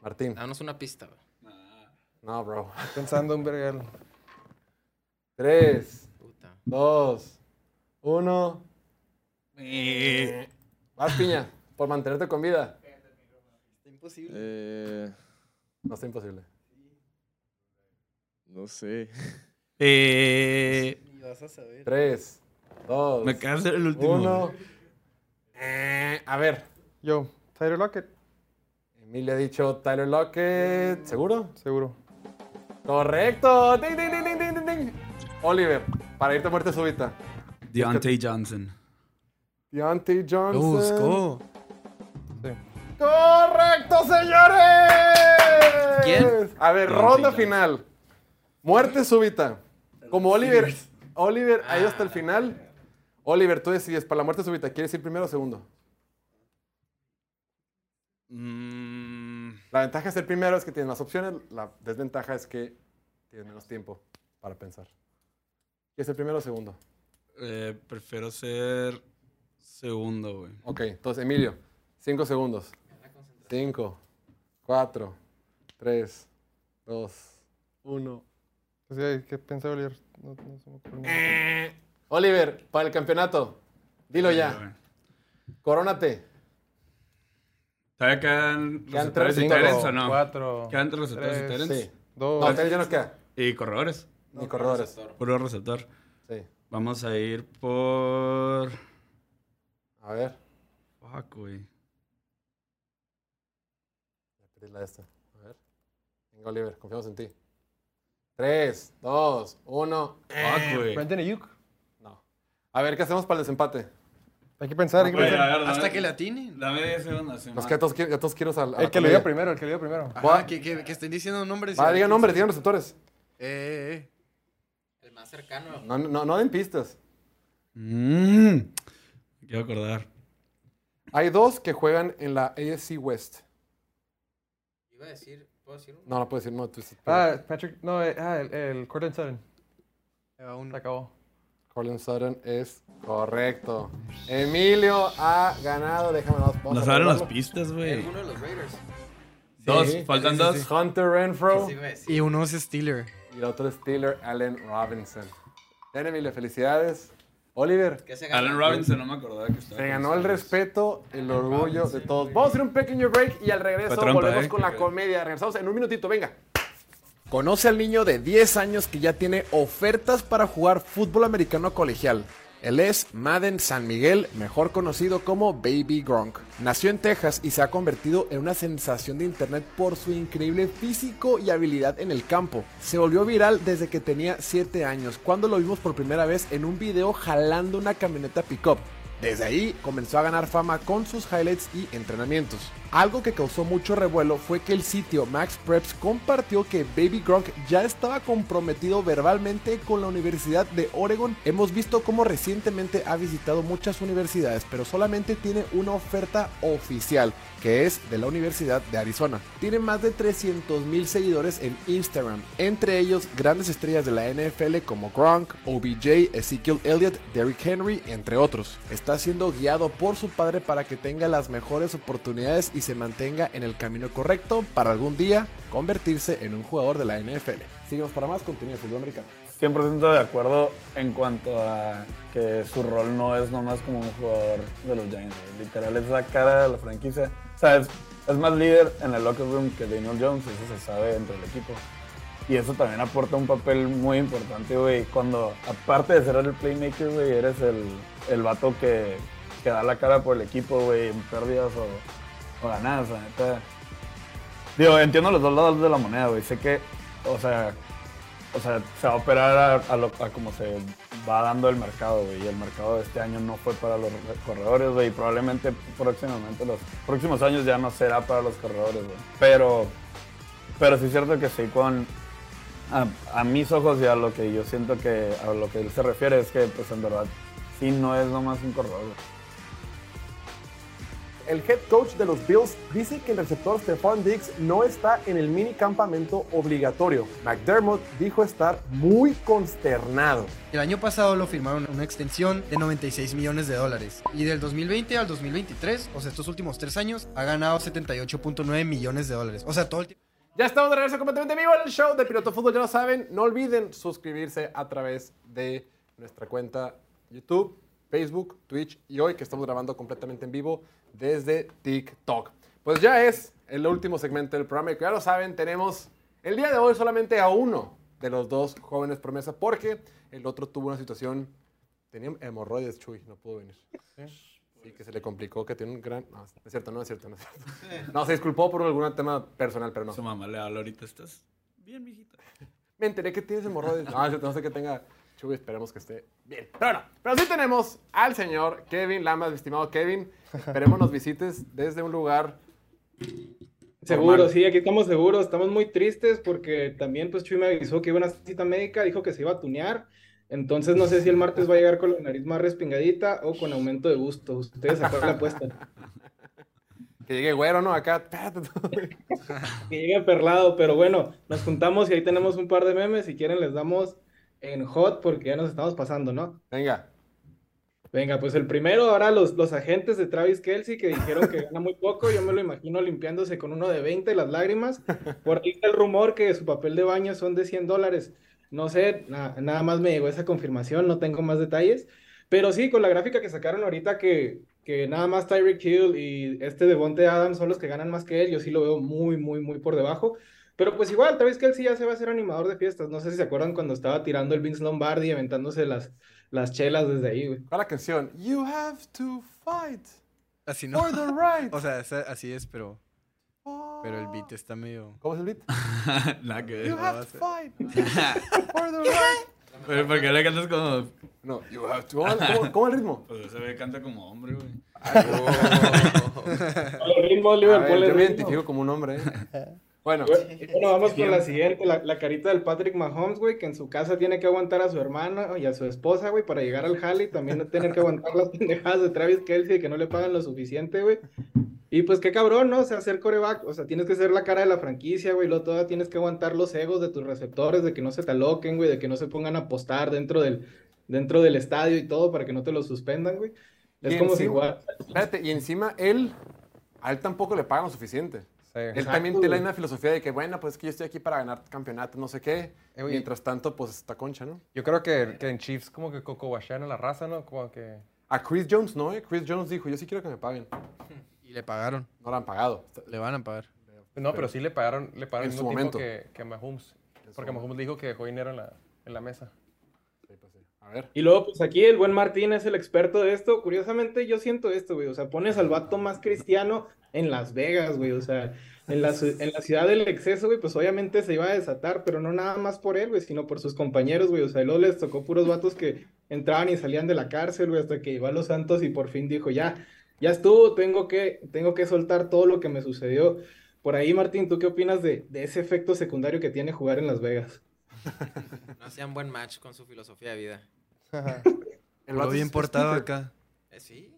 Martín. Danos una pista, güey. No, bro. Pensando en vergal. 3, Puta. 2, 1. Vas, Piña, por mantenerte con vida. Está imposible. Eh, No está imposible. no sé. Eh, Ni vas a saber. 3, 2, me queda ser el último. 1. A ver, Yo, Tyler Lockett. Emilio ha dicho Tyler Lockett. ¿Seguro? Seguro. Correcto. Ding, ding, ding, ding, ding, ding, ding. Oliver, para irte a muerte súbita. Deontay Johnson. Deontay Johnson. Lo buscó. ¡Correcto, señores! ¿Quién? A ver, Deontay ronda Johnson. final. Muerte súbita. Como Oliver. Oliver ha ido hasta el final. Oliver, tú decides, para la muerte súbita, ¿quieres ir primero o segundo? Mm, La ventaja de ser primero es que tienes más opciones. La desventaja es que tienes menos tiempo para pensar. ¿Quieres ser primero o segundo? eh, prefiero ser segundo, güey. Ok, entonces, Emilio, cinco segundos. Cinco, cuatro, tres, dos, uno. Pues ya, ¿Qué pensé, Oliver? No, no se me ocurre. Eh, Oliver, para el campeonato. Dilo güey. ya. Corónate. ¿Todavía quedan Quedan receptores tres, y Tyrants o no? Cuatro. ¿Quedan tres receptores y tres, Tyrants? Sí. Dos. No, Tel ya nos queda. Y corredores. Ni corredores. Puro receptor. Sí. Vamos a ir por. A ver. Fuck, güey. Ya perdí la esta. A ver. Venga, Oliver, confiamos en ti. Tres, dos, uno. Fuck, güey. Brandon Ayuk. No. A ver, ¿qué hacemos para el desempate? Hay que pensar, hay que Güey, pensar. a ver, Hasta dame- que la tienen. Dame 10 segundos. sí, Nos ma. queda todos, qui- a todos quiero al. a la El que lo dio primero, el que lo dio primero. Ajá, que, que, que estén diciendo nombres. Va, a digan nombres, digan receptores. Eh, eh, eh. El más cercano. No, no, no den pistas. Mm, quiero acordar. Hay dos que juegan en la AFC West. Iba a decir, ¿puedo decir uno? No, no puedo decir, no. Tú, Ah, Patrick, no, eh, ah, el, el Cortland Sutton. Se acabó. Colin Sutton es correcto. Emilio ha ganado. Déjame vamos Nos abren las pistas, güey. Uno de los Raiders. Dos, Sí, faltan sí, dos. sí. Hunter Renfro. Y uno es Steeler. y el otro es Steeler Allen Robinson. Bien, Emilio, felicidades. Oliver, ¿Qué se gana? Alan Robinson, no me acordaba que estaba. se ganó el respeto, el orgullo de todos. Vamos a hacer un pequeño break y al regreso trampa, volvemos ¿eh? con la comedia. Regresamos en un minutito, venga. Conoce al niño de 10 años que ya tiene ofertas para jugar fútbol americano colegial. Él es Madden San Miguel, mejor conocido como Baby Gronk. Nació en Texas y se ha convertido en una sensación de internet por su increíble físico y habilidad en el campo. Se volvió viral desde que tenía 7 años, cuando lo vimos por primera vez en un video jalando una camioneta pickup. Desde ahí comenzó a ganar fama con sus highlights y entrenamientos. Algo que causó mucho revuelo fue que el sitio Max Preps compartió que Baby Gronk ya estaba comprometido verbalmente con la Universidad de Oregon. Hemos visto cómo recientemente ha visitado muchas universidades, pero solamente tiene una oferta oficial, que es de la Universidad de Arizona. Tiene más de 300 mil seguidores en Instagram, entre ellos grandes estrellas de la NFL como Gronk, OBJ, Ezekiel Elliott, Derrick Henry, entre otros. Está siendo guiado por su padre para que tenga las mejores oportunidades y se mantenga en el camino correcto para algún día convertirse en un jugador de la NFL. Síguenos para más contenido de fútbol americano. 100% de acuerdo en cuanto a que su rol no es nomás como un jugador de los Giants. Literal es la cara de la franquicia. O sea, es, más líder en el locker room que Daniel Jones, eso se sabe entre el equipo. Y eso también aporta un papel muy importante, güey. Cuando, aparte de ser el playmaker, güey, eres el, el vato que, que da la cara por el equipo, güey, en pérdidas o, o. Digo, entiendo los dos lados de la moneda, güey. Sé que, o sea, o sea, se va a operar a, a lo- a como se va dando el mercado, güey. Y el mercado de este año no fue para los re- corredores, güey. Y probablemente próximamente, los próximos años ya no será para los corredores. Pero, pero sí es cierto que sí, con a, mis ojos y a lo que yo siento que a lo que él se refiere es que, pues en verdad, sí no es nomás un corredor. El head coach de los Bills dice que el receptor Stephon Diggs no está en el mini campamento obligatorio. McDermott dijo estar muy consternado. El año pasado lo firmaron una extensión de 96 millones de dólares. Y del 2020 al 2023, o sea, estos últimos tres años, ha ganado 78.9 millones de dólares. O sea, todo el tiempo. Ya estamos de regreso completamente vivo en el show de Piloto Fútbol, ya lo saben. No olviden suscribirse a través de nuestra cuenta YouTube, Facebook, Twitch y hoy que estamos grabando completamente en vivo desde TikTok. Pues ya es el último segmento del programa y ya lo saben, tenemos el día de hoy solamente a uno de los dos jóvenes promesa porque el otro tuvo una situación, tenía hemorroides, Chuy, no pudo venir. Sí, que se le complicó, que tiene un gran... No, es cierto, no es cierto, no es cierto. No, se disculpó por algún tema personal, pero no. Su mamá le habla ahorita, estás bien, mijita. Me enteré que tienes hemorroides. No, cierto, no sé que tenga Chuy, esperemos que esté bien. Pero bueno, pero sí tenemos al señor Kevin Lamas, mi estimado Kevin. Esperemos nos visites desde un lugar... Seguro, Normal. sí, aquí estamos seguros. Estamos muy tristes porque también pues Chuy me avisó que iba a una cita médica, dijo que se iba a tunear. Entonces no sé si el martes va a llegar con la nariz más respingadita o con aumento de gusto. Ustedes sacaron la apuesta. Que llegue güero, ¿no? Acá. Que llegue perlado, pero bueno, nos juntamos y ahí tenemos un par de memes. Si quieren les damos en hot porque ya nos estamos pasando, ¿no? Venga. Venga, pues el primero, ahora los, los agentes de Travis Kelsey que dijeron que gana muy poco, yo me lo imagino limpiándose con uno de 20 las lágrimas. Por ahí está el rumor que su papel de baño son de 100 dólares. No sé, na- nada más me llegó esa confirmación, no tengo más detalles. Pero sí, con la gráfica que sacaron ahorita que, que nada más Tyreek Hill y este Devonte Adams son los que ganan más que él, yo sí lo veo muy, muy, muy por debajo. Pero pues igual, Travis Kelsey ya se va a ser animador de fiestas. No sé si se acuerdan cuando estaba tirando el Vince Lombardi, aventándose las, las chelas desde ahí, güey. ¿Cuál es la canción? You have to fight Así no. for the right. O sea, así es, pero, pero el beat está medio... ¿Cómo es el beat? Nada que You ver. have to fight for the right. Pero ¿por qué le cantas como.? No, you have to. ¿Cómo, el ritmo? Pues ese ve canta como hombre, güey. Los ritmos, A Liver, ver, ponle yo me ritmo. identifico como un hombre. ¿eh? Bueno, Bueno, vamos con la siguiente, la, la carita del Patrick Mahomes, güey, que en su casa tiene que aguantar a su hermana y a su esposa, güey, para llegar al jale y también tener que aguantar las pendejadas de Travis Kelsey que no le pagan lo suficiente, güey. Y pues qué cabrón, ¿no? O sea, ser coreback, o sea, tienes que ser la cara de la franquicia, güey, luego todavía tienes que aguantar los egos de tus receptores, de que no se te aloquen, güey, de que no se pongan a apostar dentro del, dentro del estadio y todo para que no te lo suspendan, güey. Es Y como si encima- igual... espérate, y encima él, a él tampoco le pagan lo suficiente. Sí. Él también tiene misma filosofía de que, bueno, pues es que yo estoy aquí para ganar campeonato, no sé qué. Eh. Mientras tanto, pues está concha, ¿no? Yo creo que, que en Chiefs como que cocobachean a la raza, ¿no? Como que... A Chris Jones no, ¿eh? Chris Jones dijo, yo sí quiero que me paguen. Y le pagaron. No lo han pagado. Le van a pagar. No, pero sí le pagaron, le pagaron En el su momento. que, que Mahomes. Porque Mahomes dijo que dejó dinero en la, en la mesa. Sí, pues sí. A ver. Y luego, pues aquí el buen Martín es el experto de esto. Curiosamente, yo siento esto, güey. O sea, pones al vato más cristiano en Las Vegas, güey. O sea, en la, en la ciudad del exceso, güey, pues obviamente se iba a desatar, pero no nada más por él, güey, sino por sus compañeros, güey. O sea, luego les tocó puros vatos que entraban y salían de la cárcel, güey, hasta que llegó a Los Santos y por fin dijo, ya, ya estuvo, tengo que, tengo que soltar todo lo que me sucedió. Por ahí, Martín, ¿tú qué opinas de, de ese efecto secundario que tiene jugar en Las Vegas? No hacían buen match con su filosofía de vida. El Lo bien portado acá. Eh, sí.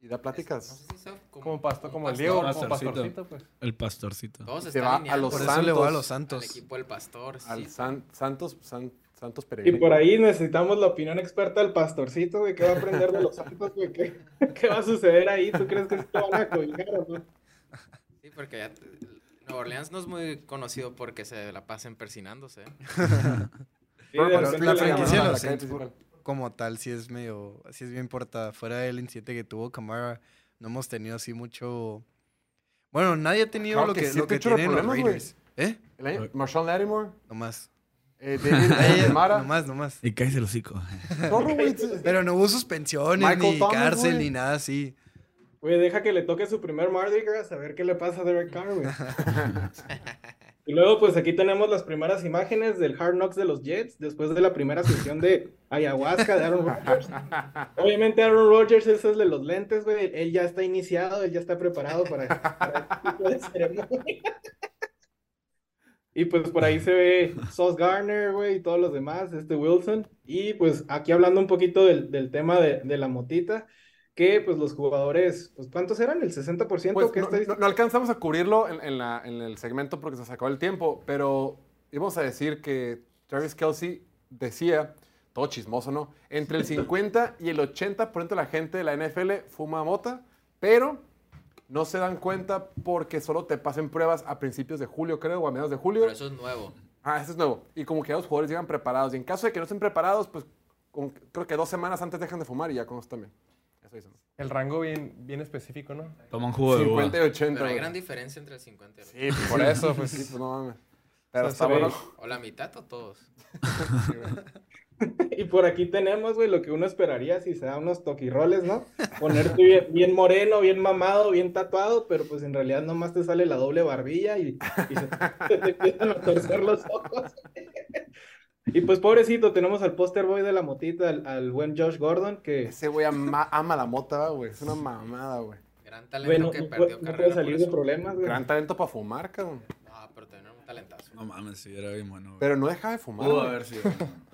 Y da No pláticas. sé si hizo Como, pasto, como el pastor. Diego, como Pastorcito. pastorcito, pues. El pastorcito. Todos Se están va a los al eso le voy a Santos. los Santos. equipo del pastor. Al sí. San- Santos, San- Santos Y Peregrino. por ahí necesitamos la opinión experta del pastorcito, güey, ¿qué va a aprender de los santos, güey? ¿Qué, qué va a suceder ahí? ¿Tú crees que sí lo van a cobijar o no? Sí, porque ya, Nueva Orleans no es muy conocido porque se la pasen persinándose. ¿eh? Sí, de repente la llaman- de la Como tal, sí es medio... Sí es bien portada. Fuera del incidente que tuvo Camara, no hemos tenido así mucho... Bueno, nadie ha tenido Claro lo que que, sí, lo que tienen los. Raiders. ¿Eh? El año- Marshawn Lattimore, Nomás. eh, David Ella, Demara. nomás, nomás. Y cállese el hocico. Pero no hubo suspensiones, Michael ni Thomas, cárcel, güey. ni nada así. Güey, deja que le toque su primer Mardi Gras a ver qué le pasa a Derek Carr, güey. Y luego, pues aquí tenemos las primeras imágenes del Hard Knocks de los Jets después de la primera sesión de ayahuasca de Aaron Rodgers. Obviamente, Aaron Rodgers es el de los lentes, güey. Él ya está iniciado, él ya está preparado para, para este tipo de ceremonia. Y pues por ahí se ve Sauce Garner, güey, y todos los demás, este Wilson. Y pues aquí hablando un poquito del, del tema de, de la motita, que pues los jugadores, pues ¿cuántos eran? ¿El 60%? Pues, ¿Qué no, estadística? no- no alcanzamos a cubrirlo en, en la- en el segmento porque se sacó el tiempo, pero íbamos a decir que Travis Kelsey decía, todo chismoso, ¿no? Entre el 50 y el 80% de la gente de la NFL fuma mota, pero no se dan cuenta porque solo te pasen pruebas a principios de julio, creo, o a mediados de julio. Pero eso es nuevo. Ah, eso es nuevo. Y como que ya los jugadores llegan preparados. Y en caso de que no estén preparados, pues creo que dos semanas antes dejan de fumar y ya con eso también. Eso dicen. El rango bien, bien específico, ¿no? Toma un jugo de uva. 50 y 80. Pero hay gran diferencia entre el 50 y el 80. Sí, Por eso, pues. Sí, pues no mames. Pero O sea, está bueno. O la mitad o todos. Y por aquí tenemos, güey, lo que uno esperaría si se da unos toquiroles, ¿no? Ponerte bien, bien moreno, bien mamado, bien tatuado, pero pues en realidad nomás te sale la doble barbilla y, y se, se te empiezan a torcer los ojos. Y pues pobrecito, tenemos al poster boy de la motita, al, al buen Josh Gordon, que Ese güey ama, ama la mota, güey. Es una mamada, güey. Gran talento güey, no, que perdió puede, no carrera puede por salir de problemas, güey. Gran talento para fumar, cabrón. No, pero tener un talentazo. No mames, sí, era bien bueno. güey. Pero no dejaba de fumar. Pudo haber sido.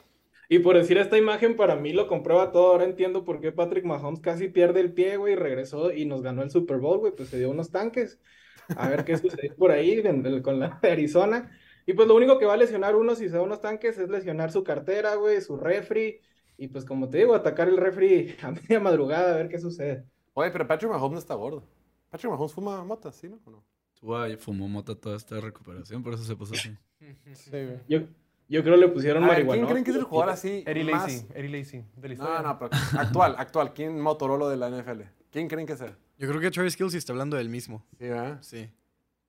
Y por decir esta imagen, para mí lo comprueba todo. Ahora entiendo por qué Patrick Mahomes casi pierde el pie, güey, y regresó y nos ganó el Super Bowl, güey, pues se dio unos tanques. A ver qué sucede por ahí en con la de Arizona. Y pues lo único que va a lesionar uno si se da unos tanques es lesionar su cartera, güey, su refri. Y pues como te digo, atacar el refri a media madrugada a ver qué sucede. Oye, pero Patrick Mahomes no está gordo. Patrick Mahomes fuma mota, ¿sí, no? ¿O no? Tua fumó mota toda esta recuperación, por eso se puso así. Sí, güey. Yo, yo creo le pusieron A ver, ¿quién marihuana. creen que es el jugador así más- Lacy. Eddie Lacy. De la No, historia. no, pero actual, actual. ¿Quién Motorola de la NFL? ¿Quién creen que sea? Yo creo que Travis Kelsey está hablando del mismo. Sí, ¿verdad? Sí.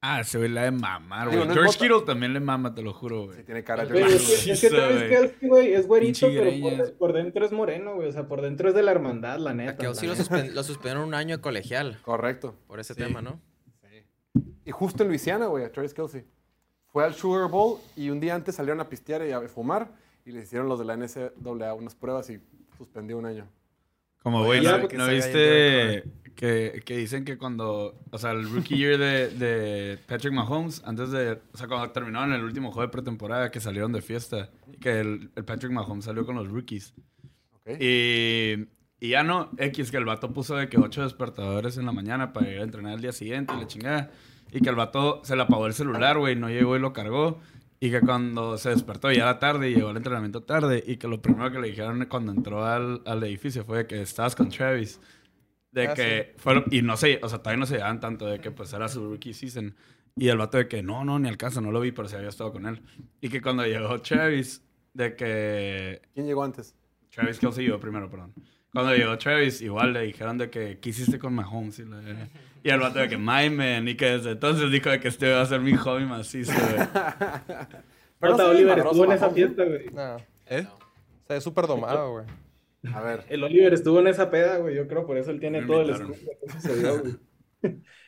Ah, ese güey la de mamar, güey. no George Kittle también le mama, te lo juro, güey. Sí, tiene cara de George es que, Kittle. es que Eso, Travis. Kelce, güey, es güerito, pero por, por dentro es moreno, güey. O sea, por dentro es de la hermandad, la neta. A Kelsey la lo, suspendieron un año de colegial Correcto. por ese Sí. tema, ¿no? Y justo en Luisiana, güey, a Travis Kelsey. Fue al Sugar Bowl y un día antes salieron a pistear y a fumar y le hicieron los de la NCAA unas pruebas y suspendió un año. Como, güey, ¿no, porque ¿no se viste que, que dicen que cuando, o sea, el rookie year de, de Patrick Mahomes, antes de, o sea, cuando terminaron el último juego de pretemporada, que salieron de fiesta, que el, el Patrick Mahomes salió con los rookies. ¿ok? Y, y ya no, X, que el vato puso de que ocho despertadores en la mañana para ir a entrenar el día siguiente y la chingada. Y que el vato se le apagó el celular, güey, no llegó y lo cargó. Y que cuando se despertó ya era tarde y llegó al entrenamiento tarde. Y que lo primero que le dijeron cuando entró al, al edificio fue que estabas con Travis. De Ah, que fueron, y no sé, o sea, todavía no se daban tanto de que pues era su rookie season. Y el vato de que no, no, ni al caso, no lo vi, pero se había estado con él. Y que cuando llegó Travis, de que ¿Quién llegó antes? Travis Kelsey llegó primero, perdón. Cuando llegó Travis, igual le dijeron de que, ¿qué hiciste con Mahomes? Y, le- y el vato de que, my man, y que desde entonces dijo de que este va a ser mi hobby macizo, güey. Pero no se ve Oliver estuvo en esa fiesta, güey. No. ¿Eh? O sea, es súper domado, güey. A ver. El Oliver estuvo en esa peda, güey. Yo creo por eso él tiene Me todo el scoop sucedió, güey.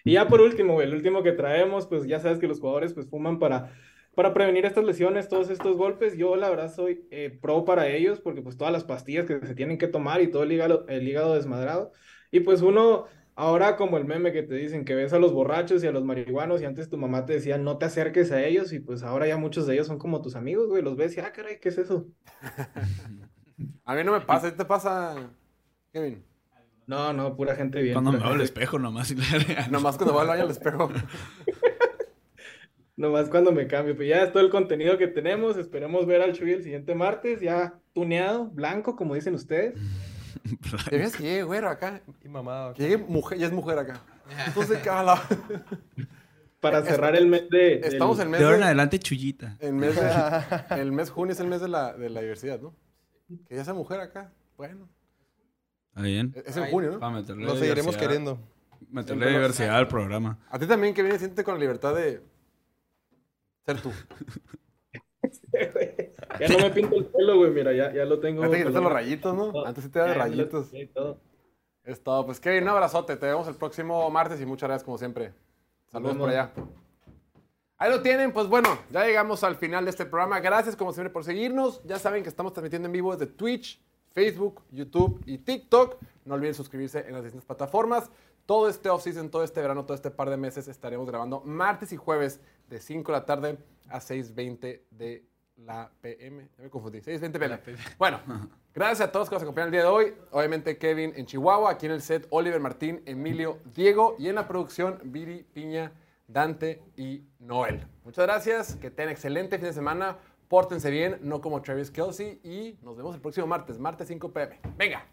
Y ya por último, güey, el último que traemos, pues ya sabes que los jugadores pues fuman para, para prevenir estas lesiones, todos estos golpes. Yo la verdad soy eh, pro para ellos porque pues todas las pastillas que se tienen que tomar y todo el hígado, el hígado desmadrado. Y pues uno, ahora como el meme que te dicen que ves a los borrachos y a los marihuanos y antes tu mamá te decía no te acerques a ellos y pues ahora ya muchos de ellos son como tus amigos, güey, los ves y ah, caray, ¿qué es eso? A mí no me pasa. ¿Qué te pasa, Kevin? No, no, pura gente bien. Cuando me veo al espejo nomás Nomás cuando voy al baño al espejo. Nomás cuando me cambio, pues ya es todo el contenido que tenemos. Esperemos ver al Chuy el siguiente martes, ya tuneado, blanco, como dicen ustedes. ¿Te ves que llegue güero acá? Y mamado. Que llegue mujer, ya es mujer acá. Entonces, ¿qué habla? Para cerrar el mes de. Estamos del- en De mes ahora en de, adelante, chullita. en mes de- el mes junio es el mes de la, de la diversidad, ¿no? Que ya sea mujer acá. Bueno, ¿Está bien? es en junio, ¿no? Para meterle Lo seguiremos queriendo. Meterle diversidad al programa. A ti también, que viene, siente con la libertad de ser tú. Ya no me pinto el pelo, güey, mira, ya, ya lo tengo. Antes que te los rayitos, ¿no? Antes sí te da lo rayitos. todo. Es todo. Pues Kevin, un abrazote. Te vemos el próximo martes y muchas gracias como siempre. Saludos por allá. Ahí lo tienen, pues bueno, ya llegamos al final de este programa. Gracias como siempre por seguirnos. Ya saben que estamos transmitiendo en vivo desde Twitch, Facebook, YouTube y TikTok. No olviden suscribirse en las distintas plataformas. Todo este off-season, todo este verano, todo este par de meses estaremos grabando martes y jueves de 5 de la tarde a 6.20 de la PM. Ya me confundí, 6.20 PM. Bueno, gracias a todos que nos acompañan el día de hoy. Obviamente Kevin en Chihuahua, aquí en el set Oliver Martín, Emilio, Diego y en la producción Viri, Piña, Dante y Noel. Muchas gracias, que tengan excelente fin de semana. Pórtense bien, no como Travis Kelsey y nos vemos el próximo martes, martes 5 PM. Venga.